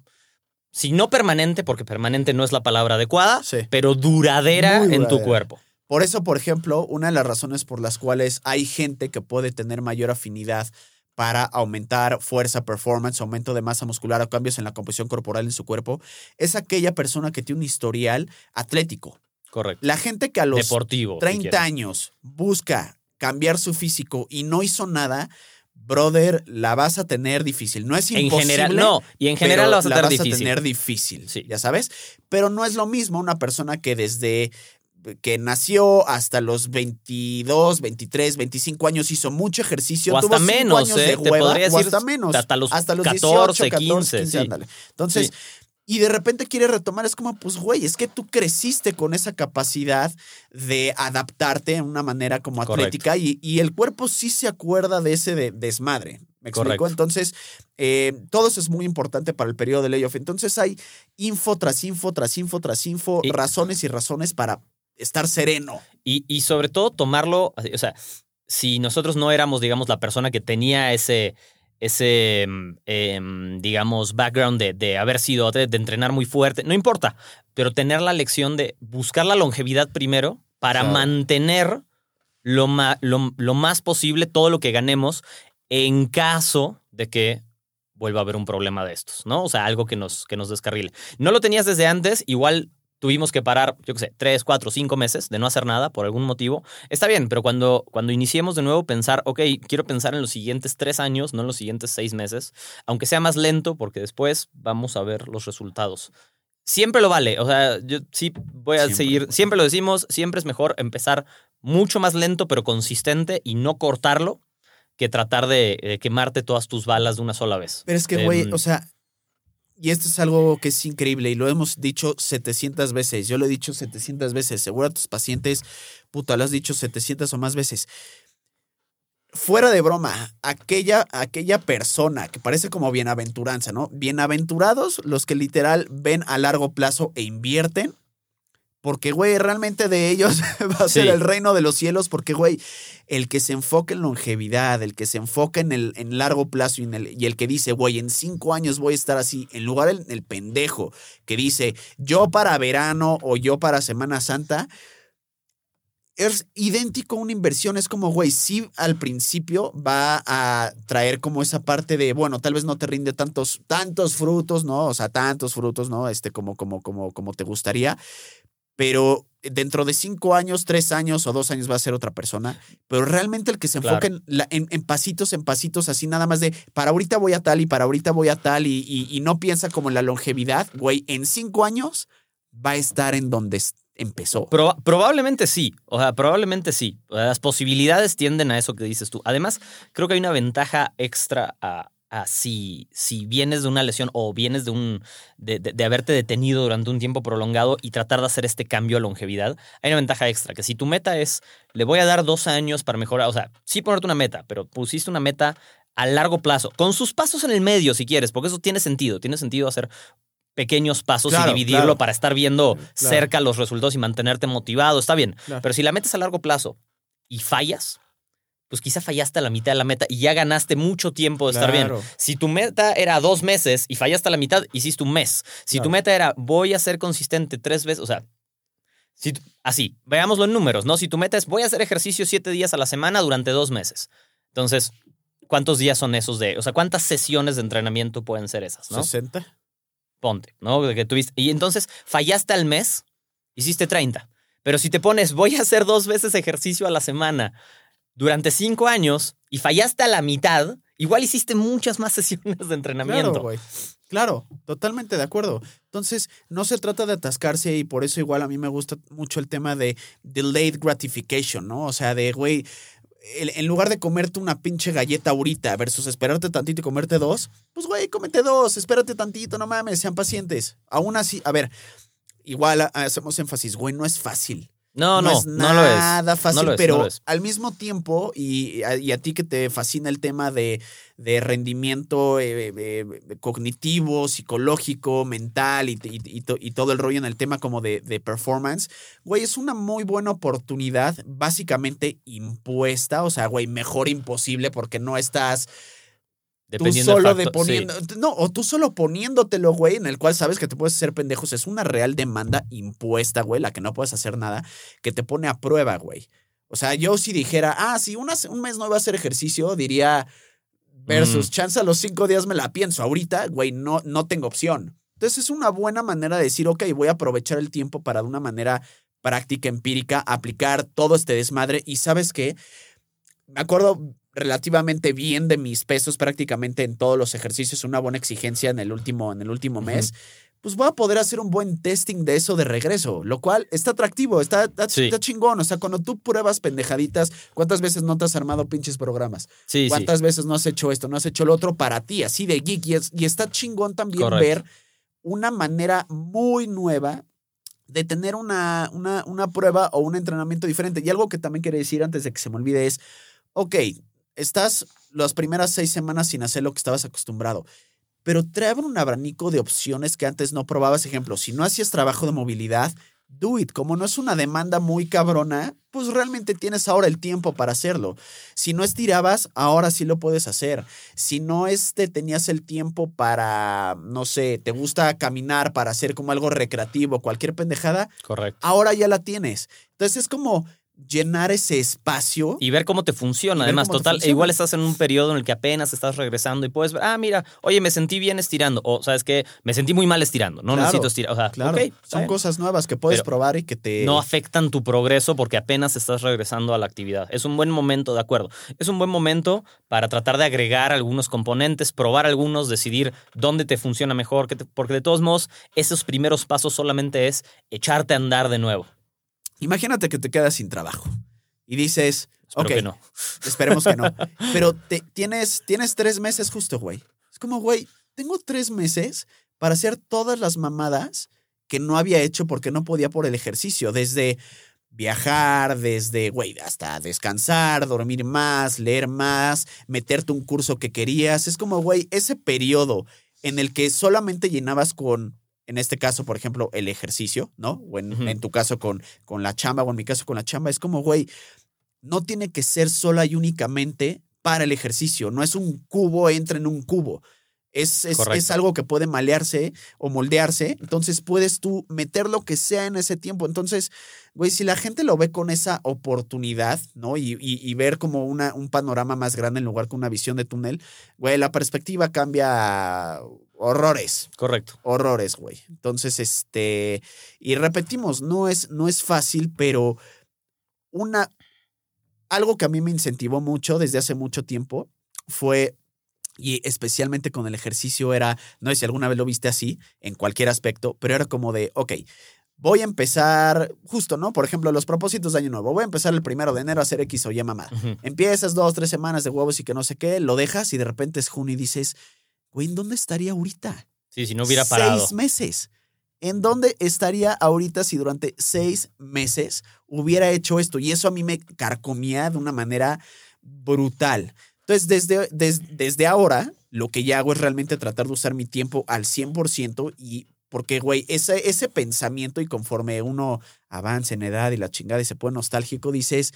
si no permanente, porque permanente no es la palabra adecuada, Sí. pero duradera en tu cuerpo. Por eso, por ejemplo, una de las razones por las cuales hay gente que puede tener mayor afinidad para aumentar fuerza, performance, aumento de masa muscular o cambios en la composición corporal en su cuerpo, es aquella persona que tiene un historial atlético. Correcto. La gente que a los Deportivo. si 30 quieres. años busca cambiar su físico y no hizo nada, brother, la vas a tener difícil. No es En imposible. general, no. Y en general pero la vas a tener difícil. tener difícil, Sí. ya sabes. Pero no es lo mismo una persona que desde que nació hasta los 22, 23, 25 años hizo mucho ejercicio, O tuvo hasta cinco menos, años ¿eh? de Te hueva, podría o decir hasta menos, hasta los 14, 14, 15, 15, sí. Entonces, Sí. Y de repente quiere retomar, es como, pues, güey, es que tú creciste con esa capacidad de adaptarte de una manera como atlética y, y el cuerpo sí se acuerda de ese de- desmadre. ¿Me explico? Correcto. Entonces, eh, todo eso es muy importante para el periodo de layoff. Entonces, hay info tras info, tras info, tras info, Y- razones y razones para estar sereno. Y, y sobre todo tomarlo, o sea, si nosotros no éramos, digamos, la persona que tenía ese, ese mm, em, digamos, background de, de haber sido, de, de entrenar muy fuerte, no importa, pero tener la lección de buscar la longevidad primero para Claro. mantener lo, ma- lo, lo más posible todo lo que ganemos en caso de que vuelva a haber un problema de estos, ¿no? O sea, algo que nos, que nos descarrile. No lo tenías desde antes, igual tuvimos que parar, yo qué sé, tres, cuatro, cinco meses de no hacer nada por algún motivo. Está bien, pero cuando, cuando iniciemos de nuevo, pensar, ok, quiero pensar en los siguientes tres años, no en los siguientes seis meses, aunque sea más lento, porque después vamos a ver los resultados. Siempre lo vale, o sea, yo sí voy a Siempre. seguir, siempre lo decimos, siempre es mejor empezar mucho más lento, pero consistente y no cortarlo que tratar de quemarte todas tus balas de una sola vez. Pero es que, güey, Em, o sea, y esto es algo que es increíble y lo hemos dicho 700 veces. Yo lo he dicho 700 veces. Seguro a tus pacientes, puta, lo has dicho 700 o más veces. Fuera de broma, aquella, aquella persona que parece como bienaventuranza, ¿no? Bienaventurados los que literal ven a largo plazo e invierten. Porque, güey, realmente de ellos <laughs> va a ser Sí. el reino de los cielos. Porque, güey, el que se enfoca en longevidad, el que se enfoca en el en largo plazo y, en el, y el que dice, güey, en cinco años voy a estar así, en lugar del el pendejo que dice, yo para verano o yo para Semana Santa, es idéntico a una inversión. Es como, güey, sí al principio va a traer como esa parte de, bueno, tal vez no te rinde tantos, tantos frutos, ¿no? O sea, tantos frutos, ¿no? Este, como, como, como, como te gustaría. Pero dentro de cinco años, tres años o dos años va a ser otra persona. Pero realmente el que se enfoca Claro. en, en, en pasitos, en pasitos, así nada más de para ahorita voy a tal y para ahorita voy a tal y, y- y no piensa como en la longevidad, güey, en cinco años va a estar en donde empezó. Proba- probablemente sí, o sea, probablemente sí. Las posibilidades tienden a eso que dices tú. Además, creo que hay una ventaja extra a, a si, si vienes de una lesión o vienes de un de, de- de haberte detenido durante un tiempo prolongado y tratar de hacer este cambio a longevidad. Hay una ventaja extra, que si tu meta es, le voy a dar dos años para mejorar, o sea, sí ponerte una meta, pero pusiste una meta a largo plazo, con sus pasos en el medio si quieres, porque eso tiene sentido, tiene sentido hacer pequeños pasos Claro, y dividirlo claro. para estar viendo Claro. cerca los resultados y mantenerte motivado, está bien. Pero si la metes a largo plazo y fallas, pues quizá fallaste a la mitad de la meta y ya ganaste mucho tiempo de estar bien. Si tu meta era dos meses y fallaste a la mitad, hiciste un mes. Si tu meta era voy a ser consistente tres veces, o sea, Si así, veámoslo en números, ¿no? Si tu meta es voy a hacer ejercicio siete días a la semana durante dos meses. Entonces, ¿cuántos días son esos de, o sea, cuántas sesiones de entrenamiento pueden ser esas, no? 60. Ponte, ¿no? Que tuviste, y entonces fallaste al mes, hiciste 30. Pero si te pones voy a hacer dos veces ejercicio a la semana durante cinco años y fallaste a la mitad, igual hiciste muchas más <laughs> sesiones de entrenamiento. Claro. Claro, totalmente de acuerdo. Entonces, no se trata de atascarse y por eso igual a mí me gusta mucho el tema de delayed gratification, ¿no? O sea, de, güey, en lugar de comerte una pinche galleta ahorita versus esperarte tantito y comerte dos, pues, güey, cómete dos, espérate tantito, no mames, sean pacientes. Aún así, a ver, igual hacemos énfasis, güey, no es fácil. No, no, es no lo es. nada fácil, No es, pero no al mismo tiempo, y, a- y a ti que te fascina el tema de, de rendimiento eh, eh, eh, cognitivo, psicológico, mental y, y- y todo el rollo en el tema como de, de performance, güey, es una muy buena oportunidad, básicamente impuesta, o sea, güey, mejor imposible porque no estás tú solo de sí. poniendo, no, o tú solo poniéndotelo, güey, en el cual sabes que te puedes hacer pendejos, es una real demanda impuesta, güey, la que no puedes hacer nada, que te pone a prueba, güey. O sea, yo si dijera, ah, si una- un mes no iba a hacer ejercicio, diría, versus Mm. chance a los cinco días me la pienso. Ahorita, güey, no, no tengo opción. Entonces es una buena manera de decir, ok, voy a aprovechar el tiempo para de una manera práctica, empírica, aplicar todo este desmadre. Y sabes qué, me acuerdo relativamente bien de mis pesos prácticamente en todos los ejercicios, una buena exigencia en el último, en el último mes. Pues voy a poder hacer un buen testing de eso de regreso, lo cual está atractivo, está, está, Sí. está chingón. O sea, cuando tú pruebas pendejaditas, ¿cuántas veces no te has armado pinches programas? Sí, sí. ¿Cuántas veces no has hecho esto, no has hecho lo otro para ti, así de geek? Y, es- y está chingón también Correcto. ver una manera muy nueva de tener una, una, una prueba o un entrenamiento diferente. Y algo que también quería decir antes de que se me olvide es, ok, estás las primeras seis semanas sin hacer lo que estabas acostumbrado, pero te abre un abanico de opciones que antes no probabas. Ejemplo, si no hacías trabajo de movilidad, do it. Como no es una demanda muy cabrona, pues realmente tienes ahora el tiempo para hacerlo. Si no estirabas, ahora sí lo puedes hacer. Si no este, tenías el tiempo para, no sé, te gusta caminar para hacer como algo recreativo, cualquier pendejada, Correcto. ahora ya la tienes. Entonces es como llenar ese espacio. Y ver cómo te funciona. Además, total, funciona. igual estás en un periodo en el que apenas estás regresando y puedes ver, ah, mira, oye, me sentí bien estirando. O, ¿sabes qué? Me sentí muy mal estirando. No Claro, necesito estirar. O sea, Claro, son bien. cosas nuevas que puedes Pero probar y que te... no afectan tu progreso porque apenas estás regresando a la actividad. Es un buen momento, de acuerdo. Es un buen momento para tratar de agregar algunos componentes, probar algunos, decidir dónde te funciona mejor, porque de todos modos, esos primeros pasos solamente es echarte a andar de nuevo. Imagínate que te quedas sin trabajo y dices, Espero ok, que no. <laughs> esperemos que no, <laughs> pero te, tienes, tienes tres meses justo, güey. Es como, güey, tengo tres meses para hacer todas las mamadas que no había hecho porque no podía por el ejercicio, desde viajar, desde, güey, hasta descansar, dormir más, leer más, meterte un curso que querías. Es como, güey, ese periodo en el que solamente llenabas con, en este caso, por ejemplo, el ejercicio, ¿no? O en, tu caso con, con la chamba, o en mi caso con la chamba, es como, güey, no tiene que ser sola y únicamente para el ejercicio. No es un cubo, entra en un cubo. Es, es, es algo que puede malearse o moldearse. Entonces puedes tú meter lo que sea en ese tiempo. Entonces, güey, si la gente lo ve con esa oportunidad, ¿no? Y, y- y ver como una, un panorama más grande en lugar que una visión de túnel, güey, la perspectiva cambia horrores Correcto. horrores, güey. Entonces, este, y repetimos, no es, no es fácil, pero una, algo que a mí me incentivó mucho desde hace mucho tiempo fue, y especialmente con el ejercicio era, no sé si alguna vez lo viste así, en cualquier aspecto, pero era como de, ok, voy a empezar, justo, ¿no? Por ejemplo, los propósitos de Año Nuevo, voy a empezar el primero de enero a hacer X o Y. Ujú. Empiezas dos, tres semanas de huevos y que no sé qué, lo dejas y de repente es junio y dices, güey, ¿en dónde estaría ahorita? Sí, si no hubiera parado. Seis meses. ¿En dónde estaría ahorita si durante seis meses hubiera hecho esto? Y eso a mí me carcomía de una manera brutal. Entonces, desde, des- desde ahora, lo que ya hago es realmente tratar de usar mi tiempo al 100% y porque, güey, ese, ese pensamiento y conforme uno avanza en edad y la chingada y se pone nostálgico, dices,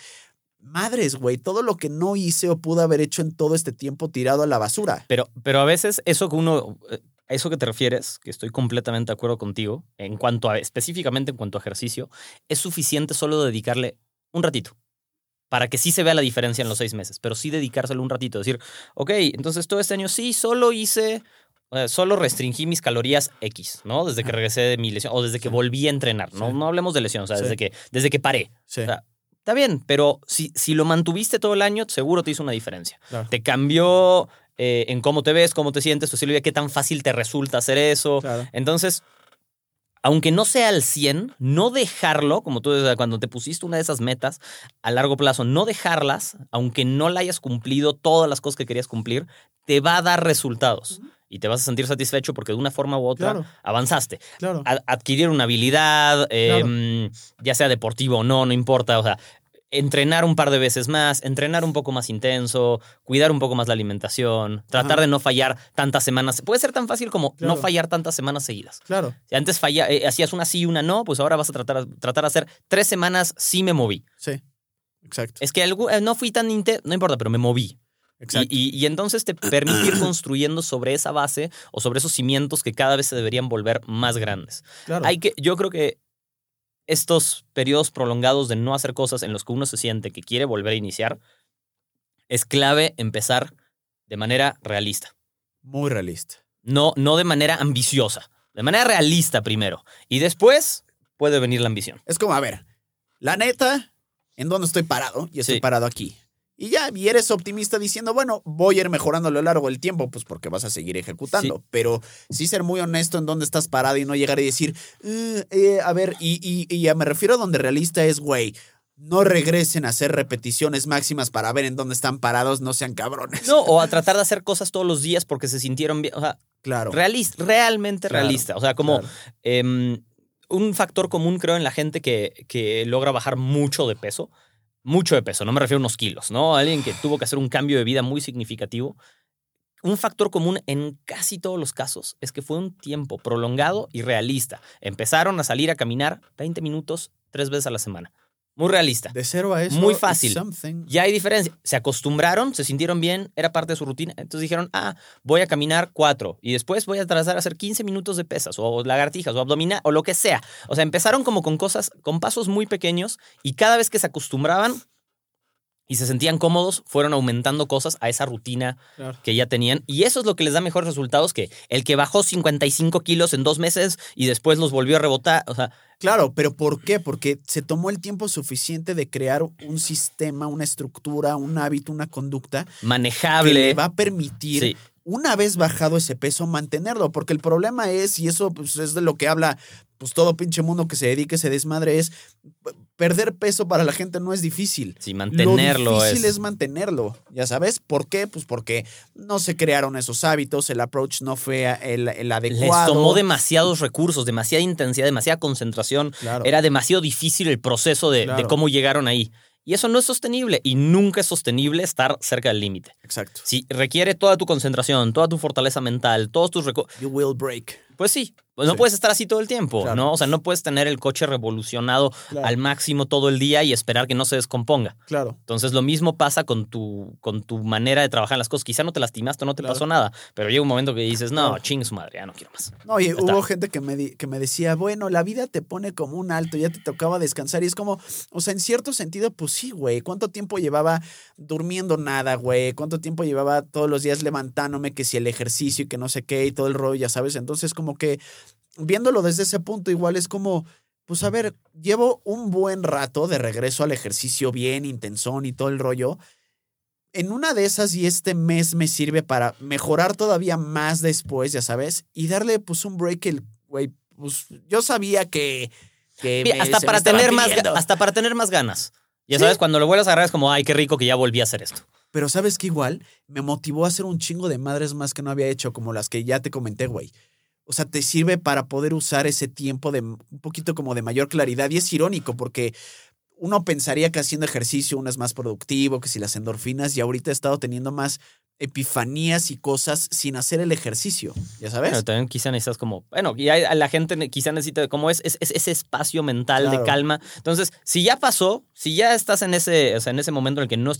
madres, güey, todo lo que no hice o pude haber hecho en todo este tiempo tirado a la basura. Pero, pero a veces eso que uno, eh, a eso que te refieres, que estoy completamente de acuerdo contigo, en cuanto a, específicamente en cuanto a ejercicio, es suficiente solo dedicarle un ratito para que sí se vea la diferencia en los seis meses, pero sí dedicárselo un ratito, decir, ok, entonces todo este año sí, solo hice, eh, solo restringí mis calorías X, ¿no? Desde que regresé de mi lesión o desde que volví a entrenar, no, Sí. no hablemos de lesión, o sea, Sí. desde, que, desde que paré. Sí, O sea, está bien, pero si, si lo mantuviste todo el año, seguro te hizo una diferencia. claro. Te cambió eh, en cómo te ves, cómo te sientes, tu qué tan fácil te resulta hacer eso. claro. Entonces, aunque no sea al 100, no dejarlo, como tú cuando te pusiste una de esas metas a largo plazo, no dejarlas, aunque no la hayas cumplido todas las cosas que querías cumplir, te va a dar resultados. Y te vas a sentir satisfecho porque de una forma u otra Claro. avanzaste. Claro. Adquirir una habilidad, eh, Claro. mm, ya sea deportiva o no, no importa. O sea, entrenar un par de veces más, entrenar un poco más intenso, cuidar un poco más la alimentación, tratar Ajá. de no fallar tantas semanas. Puede ser tan fácil como Claro. no fallar tantas semanas seguidas. Claro. Si antes falla, eh, hacías una sí y una no, pues ahora vas a tratar, tratar de hacer tres semanas sí me moví. Sí. Exacto. Es que algu- eh, no fui tan intenso, no importa, pero me moví. Exacto. Y, y- y entonces te permite ir construyendo sobre esa base o sobre esos cimientos que cada vez se deberían volver más grandes. claro. Hay que, yo creo que estos periodos prolongados de no hacer cosas en los que uno se siente que quiere volver a iniciar, es clave empezar de manera realista. Muy realista. No, no de manera ambiciosa, de manera realista primero. Y después puede venir la ambición. Es como, a ver, la neta, ¿en dónde estoy parado? Y estoy Sí. parado aquí. Y ya, y eres optimista diciendo, bueno, voy a ir mejorando a lo largo del tiempo, pues porque vas a seguir ejecutando. Pero sí ser muy honesto en dónde estás parado y no llegar y decir, "Eh, eh, a ver, y, y, y ya me refiero a donde realista es, güey, no regresen a hacer repeticiones máximas para ver en dónde están parados, no sean cabrones. No, o a tratar de hacer cosas todos los días porque se sintieron bien. O sea, Claro. realis- realmente Claro, realista. O sea, como claro. em, un factor común, creo, en la gente que, que logra bajar mucho de peso. Mucho de peso, no me refiero a unos kilos, ¿no? Alguien que tuvo que hacer un cambio de vida muy significativo. Un factor común en casi todos los casos es que fue un tiempo prolongado y realista. Empezaron a salir a caminar 20 minutos tres veces a la semana. Muy realista. De cero a eso. Muy fácil. Ya hay diferencia. Se acostumbraron, se sintieron bien, era parte de su rutina. Entonces dijeron, ah, voy a caminar cuatro y después voy a tratar de hacer 15 minutos de pesas o lagartijas o abdominal o lo que sea. O sea, empezaron como con cosas, con pasos muy pequeños y cada vez que se acostumbraban y se sentían cómodos, fueron aumentando cosas a esa rutina Claro. que ya tenían. Y eso es lo que les da mejores resultados que el que bajó 55 kilos en dos meses y después los volvió a rebotar. O sea, Claro, pero ¿por qué? Porque se tomó el tiempo suficiente de crear un sistema, una estructura, un hábito, una conducta que manejable. le va a permitir, Sí. una vez bajado ese peso, mantenerlo. Porque el problema es, y eso pues, es de lo que habla pues todo pinche mundo que se dedique a ese desmadre, es perder peso para la gente no es difícil. Sí, mantenerlo Lo difícil es- es mantenerlo, ya sabes. ¿Por qué? Pues porque no se crearon esos hábitos, el approach no fue el, el adecuado. Les tomó demasiados recursos, demasiada intensidad, demasiada concentración. Claro. Era demasiado difícil el proceso de, de cómo llegaron ahí. Y eso no es sostenible y nunca es sostenible estar cerca del límite. Exacto. Si requiere toda tu concentración, toda tu fortaleza mental, todos tus recursos, You will break. Pues sí, pues no Sí. puedes estar así todo el tiempo, Claro. ¿no? O sea, no puedes tener el coche revolucionado Claro. al máximo todo el día y esperar que no se descomponga. Claro. Entonces lo mismo pasa con tu, con tu manera de trabajar las cosas. Quizá no te lastimaste, no te Claro. pasó nada, pero llega un momento que dices, no, ching su madre, ya no quiero más. No, y hubo gente que me, di- que me decía, bueno, la vida te pone como un alto, ya te tocaba descansar. Y es como, o sea, en cierto sentido, pues sí, güey. ¿Cuánto tiempo llevaba durmiendo nada, güey? ¿Cuánto tiempo llevaba todos los días levantándome, que si el ejercicio y que no sé qué y todo el rollo, ya sabes? Entonces, como que viéndolo desde ese punto, igual es como, pues a ver, llevo un buen rato de regreso al ejercicio bien, intensón y todo el rollo. En una de esas y este mes me sirve para mejorar todavía más después, ya sabes, y darle pues un break el güey, pues yo sabía que, que me- hasta para tener más hasta para tener más ganas. Ya Sí. sabes, cuando lo vuelvas a agarrar es como, ay, qué rico que ya volví a hacer esto. Pero sabes que igual me motivó a hacer un chingo de madres más que no había hecho, como las que ya te comenté, güey. O sea, te sirve para poder usar ese tiempo de un poquito como de mayor claridad. Y es irónico porque uno pensaría que haciendo ejercicio uno es más productivo, que si las endorfinas, y ahorita he estado teniendo más epifanías y cosas sin hacer el ejercicio, ¿ya sabes? Pero también quizá necesitas como, bueno, y hay- la gente quizá necesita como es, es- es ese espacio mental Claro. de calma. Entonces, si ya pasó, si ya estás en ese, o sea, en ese momento en el que no,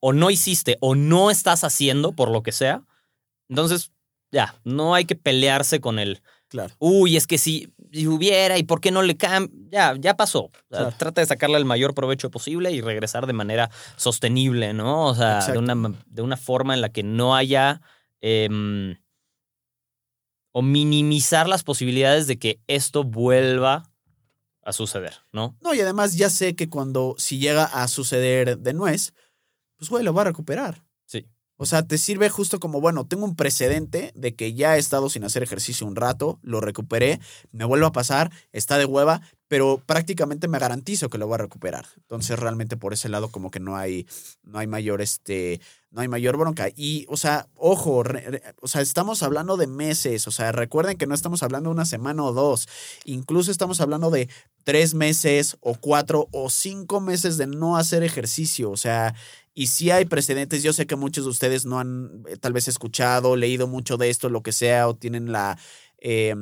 o no hiciste o no estás haciendo por lo que sea, entonces ya, no hay que pelearse con el, Claro. uy, es que si, si hubiera y por qué no le cambia, ya, ya pasó. O sea, Claro. Trata de sacarle el mayor provecho posible y regresar de manera sostenible, ¿no? O sea, de una, de una forma en la que no haya... em, o minimizar las posibilidades de que esto vuelva a suceder, ¿no? No, y además ya sé que cuando, si llega a suceder de nuez, pues güey, lo va a recuperar. O sea, te sirve justo como, bueno, tengo un precedente de que ya he estado sin hacer ejercicio un rato, lo recuperé, me vuelvo a pasar, está de hueva, pero prácticamente me garantizo que lo voy a recuperar. Entonces, realmente por ese lado como que no hay, no hay mayor, este, no hay mayor bronca. Y, o sea, ojo, re- o sea, estamos hablando de meses, o sea, recuerden que no estamos hablando de una semana o dos, incluso estamos hablando de tres meses o cuatro o cinco meses de no hacer ejercicio, o sea, y si hay precedentes, yo sé que muchos de ustedes no han eh, tal vez escuchado, leído mucho de esto, lo que sea, o tienen la eh,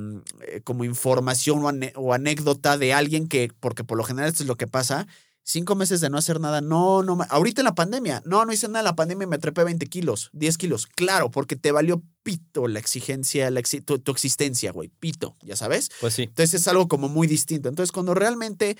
eh, como información o, ane- o anécdota de alguien que, porque por lo general esto es lo que pasa, cinco meses de no hacer nada, no, no, ahorita en la pandemia, no, no hice nada en la pandemia y me trepé 20 kilos, 10 kilos, claro, porque te valió pito la exigencia, la exi- tu, tu existencia, güey, pito, ya sabes. Pues sí. Entonces es algo como muy distinto. Entonces cuando realmente,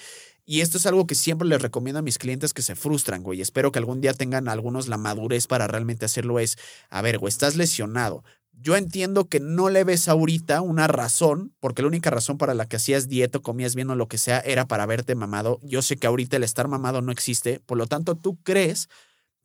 y esto es algo que siempre les recomiendo a mis clientes que se frustran, güey, espero que algún día tengan algunos la madurez para realmente hacerlo, es, a ver, güey, estás lesionado. Yo entiendo que no le ves ahorita una razón, porque la única razón para la que hacías dieta, comías bien o lo que sea, era para verte mamado. Yo sé que ahorita el estar mamado no existe, por lo tanto tú crees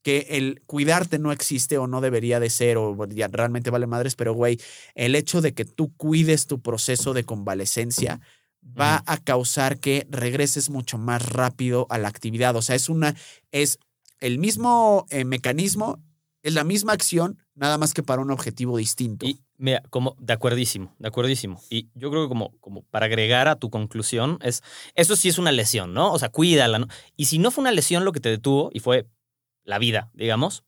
que el cuidarte no existe o no debería de ser o realmente vale madres, pero güey, el hecho de que tú cuides tu proceso de convalecencia va a causar que regreses mucho más rápido a la actividad. O sea, es una, es el mismo eh, mecanismo, es la misma acción, nada más que para un objetivo distinto. Y mira, como de acuerdísimo, de acuerdísimo. Y yo creo que como, como para agregar a tu conclusión, es eso sí es una lesión, ¿no? O sea, cuídala, ¿no? Y si no fue una lesión lo que te detuvo y fue la vida, digamos,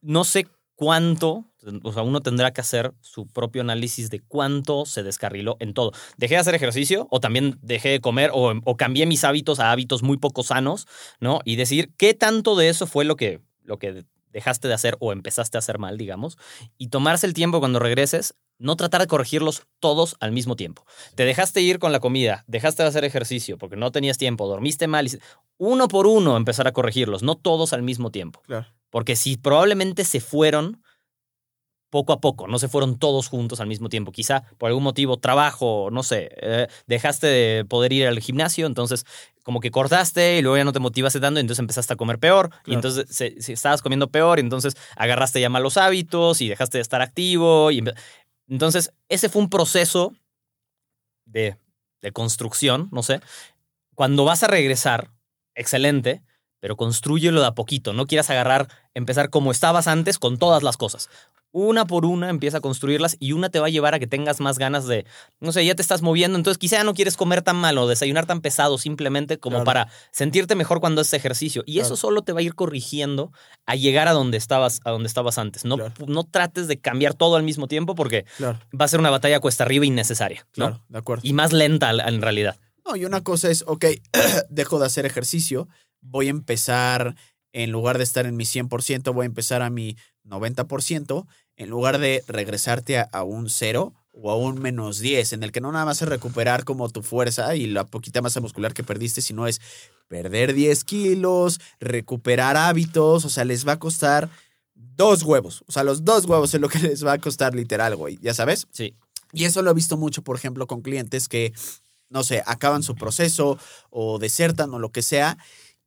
no sé cuánto, o sea, uno tendrá que hacer su propio análisis de cuánto se descarriló en todo. Dejé de hacer ejercicio o también dejé de comer o, cambié mis hábitos a hábitos muy poco sanos, ¿no? Y decir qué tanto de eso fue lo que, lo que dejaste de hacer o empezaste a hacer mal, digamos, y tomarse el tiempo cuando regreses, no tratar de corregirlos todos al mismo tiempo. Te dejaste ir con la comida, dejaste de hacer ejercicio porque no tenías tiempo, dormiste mal, y- uno por uno empezar a corregirlos, no todos al mismo tiempo. Claro. Porque si probablemente se fueron poco a poco, no se fueron todos juntos al mismo tiempo. Quizá por algún motivo, trabajo, no sé, eh, dejaste de poder ir al gimnasio, entonces como que cortaste y luego ya no te motivaste tanto, y entonces empezaste a comer peor, y entonces se- se- estabas comiendo peor, y entonces agarraste ya malos hábitos y dejaste de estar activo. Y entonces ese fue un proceso de, de construcción, no sé. Cuando vas a regresar, excelente, pero construyelo de a poquito. No quieras agarrar, empezar como estabas antes con todas las cosas. Una por una empieza a construirlas y una te va a llevar a que tengas más ganas de, no sé, ya te estás moviendo, entonces quizá no quieres comer tan mal o desayunar tan pesado simplemente como Claro. para sentirte mejor cuando haces ejercicio. Y eso solo te va a ir corrigiendo a llegar a donde estabas, a donde estabas antes. No, Claro. no trates de cambiar todo al mismo tiempo porque va a ser una batalla cuesta arriba innecesaria. ¿no? claro, de acuerdo. Y más lenta en realidad. No, y una cosa es, ok, <clears throat> dejo de hacer ejercicio, voy a empezar, en lugar de estar en mi 100%, voy a empezar a mi 90%, en lugar de regresarte a, a un 0 o a un menos 10, en el que no nada más es recuperar como tu fuerza y la poquita masa muscular que perdiste, sino es perder 10 kilos, recuperar hábitos, o sea, les va a costar dos huevos, o sea, los dos huevos es lo que <laughs> les va a costar literal, güey, ya sabes. Sí. Y eso lo he visto mucho, por ejemplo, con clientes que, no sé, acaban su proceso o desertan o lo que sea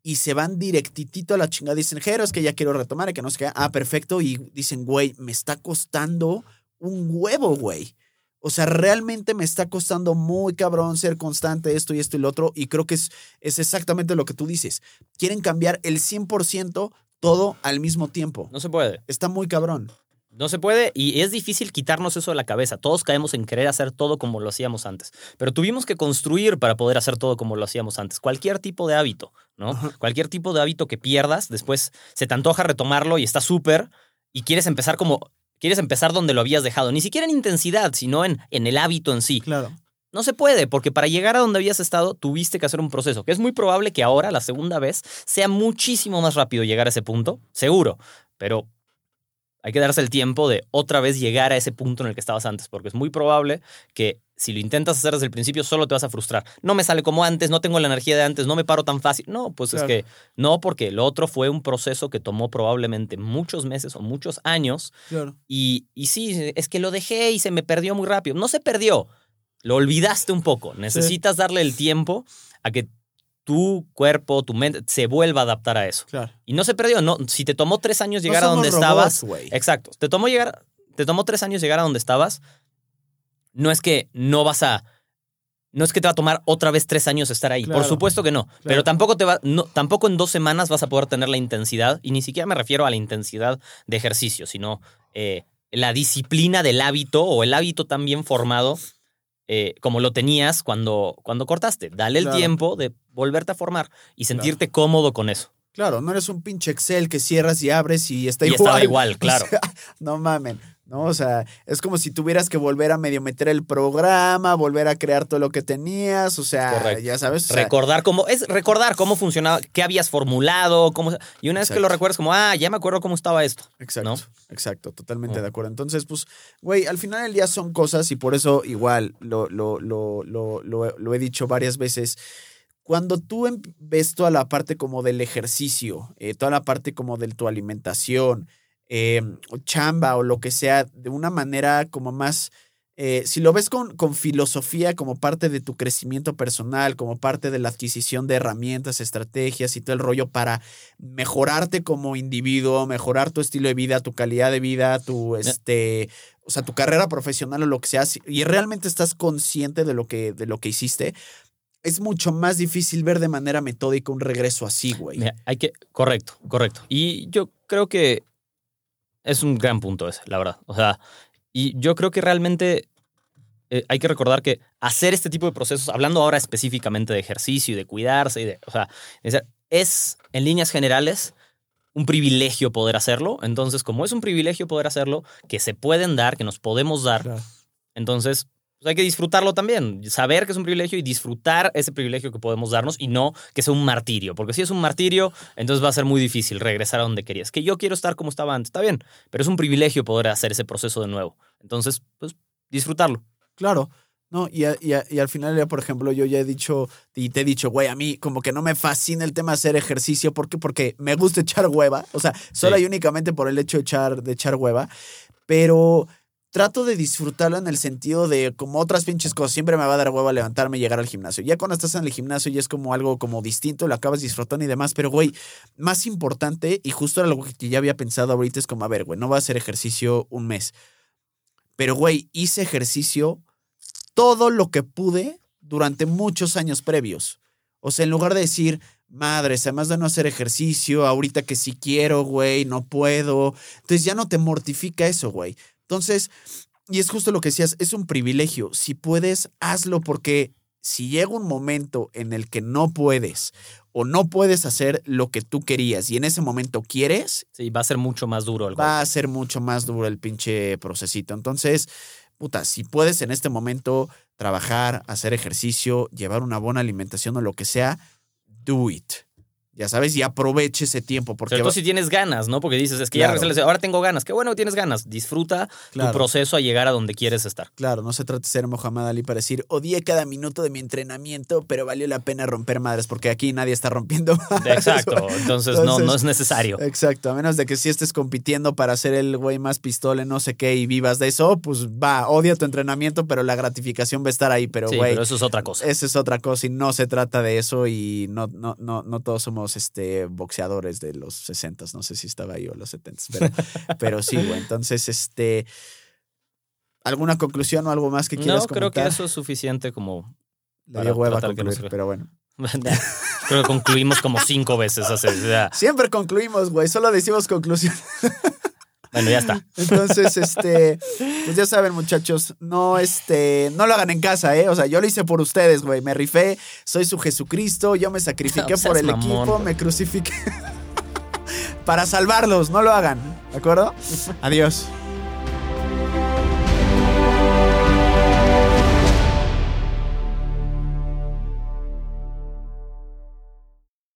y se van directitito a la chingada. Dicen, Jero, es que ya quiero retomar y que no sé qué. Ah, perfecto. Y dicen, güey, me está costando un huevo, güey. O sea, realmente me está costando muy cabrón ser constante esto y esto y lo otro. Y creo que es, es exactamente lo que tú dices. Quieren cambiar el 100% todo al mismo tiempo. No se puede. Está muy cabrón. No se puede y es difícil quitarnos eso de la cabeza. Todos caemos en querer hacer todo como lo hacíamos antes. Pero tuvimos que construir para poder hacer todo como lo hacíamos antes. Cualquier tipo de hábito, ¿no? Ajá. Cualquier tipo de hábito que pierdas, después se te antoja retomarlo y está súper y quieres empezar como... Quieres empezar donde lo habías dejado, ni siquiera en intensidad, sino en, en el hábito en sí. Claro. No se puede, porque para llegar a donde habías estado tuviste que hacer un proceso, que es muy probable que ahora, la segunda vez, sea muchísimo más rápido llegar a ese punto, seguro, pero Hay que darse el tiempo de otra vez llegar a ese punto en el que estabas antes, porque es muy probable que si lo intentas hacer desde el principio solo te vas a frustrar. No me sale como antes, no tengo la energía de antes, no me paro tan fácil. No, pues es que no, porque el otro fue un proceso que tomó probablemente muchos meses o muchos años Claro. y, y sí, es que lo dejé y se me perdió muy rápido. No se perdió, lo olvidaste un poco. Necesitas darle el tiempo a que tu cuerpo, tu mente se vuelva a adaptar a eso. Claro. Y no se perdió, no. Si te tomó tres años llegar No a donde estabas, güey. exacto. Te tomó llegar, te tomó tres años llegar a donde estabas. No es que no vas a, no es que te va a tomar otra vez tres años estar ahí. Claro. Por supuesto que no. Pero tampoco te va, no, tampoco en dos semanas vas a poder tener la intensidad. Y ni siquiera me refiero a la intensidad de ejercicio, sino eh, la disciplina del hábito o el hábito tan bien formado eh, como lo tenías cuando, cuando cortaste. Dale el Claro. tiempo de volverte a formar y sentirte cómodo con eso. Claro, no eres un pinche Excel que cierras y abres y está Y igual. estaba igual, <laughs> O claro. sea, no mamen. ¿No? O sea, es como si tuvieras que volver a medio meter el programa, volver a crear todo lo que tenías, o sea, Correcto. ya sabes. o sea, recordar cómo es recordar cómo funcionaba, qué habías formulado, cómo y una vez que lo recuerdas como, ah, ya me acuerdo cómo estaba esto. Exacto, ¿no? exacto, totalmente Oh. de acuerdo. Entonces, pues, güey, al final del día son cosas y por eso igual lo, lo, lo, lo, lo- lo he dicho varias veces. Cuando tú em- ves toda la parte como del ejercicio, eh, toda la parte como de tu alimentación, eh, o chamba o lo que sea, de una manera como más, eh, si lo ves con, con filosofía como parte de tu crecimiento personal, como parte de la adquisición de herramientas, estrategias y todo el rollo para mejorarte como individuo, mejorar tu estilo de vida, tu calidad de vida, tu este, o sea, tu carrera profesional o lo que sea, y realmente estás consciente de lo que, de lo que hiciste, es mucho más difícil ver de manera metódica un regreso así, güey. Mira, hay que correcto, correcto. Y yo creo que es un gran punto ese, la verdad. O sea, y yo creo que realmente eh, hay que recordar que hacer este tipo de procesos, hablando ahora específicamente de ejercicio y de cuidarse, y de, o sea, es, en líneas generales un privilegio poder hacerlo. Entonces, como es un privilegio poder hacerlo, que se pueden dar, que nos podemos dar, Claro. entonces pues hay que disfrutarlo también, saber que es un privilegio y disfrutar ese privilegio que podemos darnos y no que sea un martirio, porque si es un martirio, entonces va a ser muy difícil regresar a donde querías. Que yo quiero estar como estaba antes, está bien, pero es un privilegio poder hacer ese proceso de nuevo. Entonces, pues disfrutarlo. Claro. No, y, a- y, a- y al final, ya, por ejemplo, yo ya he dicho, y te he dicho, güey, a mí como que no me fascina el tema de hacer ejercicio. ¿Por qué? Porque me gusta echar hueva. O sea, solo Sí. y únicamente por el hecho de echar, de echar hueva. Pero trato de disfrutarlo en el sentido de, como otras pinches cosas, siempre me va a dar hueva levantarme y llegar al gimnasio. Ya cuando estás en el gimnasio ya es como algo como distinto, lo acabas disfrutando y demás. Pero, güey, más importante, y justo era algo que ya había pensado ahorita, es como, a ver, güey, no va a hacer ejercicio un mes. Pero, güey, hice ejercicio todo lo que pude durante muchos años previos. O sea, en lugar de decir, madres, además de no hacer ejercicio, ahorita que sí quiero, güey, no puedo. Entonces ya no te mortifica eso, güey. Entonces, y es justo lo que decías, es un privilegio. Si puedes, hazlo porque si llega un momento en el que no puedes o no puedes hacer lo que tú querías y en ese momento quieres, Sí, va a ser mucho más duro el va a ser mucho más duro el pinche procesito. Entonces, puta, si puedes en este momento trabajar, hacer ejercicio, llevar una buena alimentación o lo que sea, do it. Ya sabes, y aproveche ese tiempo porque Sobre todo va- si tienes ganas, ¿no? Porque dices, es que ya Claro. regresé, ahora tengo ganas. Qué bueno tienes ganas. Disfruta Claro. tu proceso a llegar a donde quieres estar. Claro, no se trata de ser Mohamed Ali para decir, odié cada minuto de mi entrenamiento, pero valió la pena romper madres, porque aquí nadie está rompiendo <laughs> madres. Exacto. <laughs> Entonces, no, no es necesario. Exacto, a menos de que si estés compitiendo para ser el güey más pistola, en no sé qué, y vivas de eso, pues va, odia tu entrenamiento, pero la gratificación va a estar ahí, pero sí, güey, pero eso es otra cosa. esa es otra cosa y no se trata de eso y no, no, no, no todos somos este, boxeadores de los 60, no sé si estaba ahí o los 70, pero, pero sí, güey, entonces, este, ¿alguna conclusión o algo más que quieras No, creo que eso es suficiente como Le dio hueva no concluir, pero bueno. <laughs> Creo que concluimos como cinco veces o sea, Siempre concluimos, güey, solo decimos conclusión. <laughs> bueno, ya está. <laughs> Entonces, este, pues ya saben, muchachos, no, este, no lo hagan en casa, ¿eh? O sea, yo lo hice por ustedes, güey. Me rifé, soy su Jesucristo, yo me sacrifiqué No por el mamón, equipo, me crucifiqué. <laughs> Para salvarlos, no lo hagan, ¿de acuerdo? Adiós.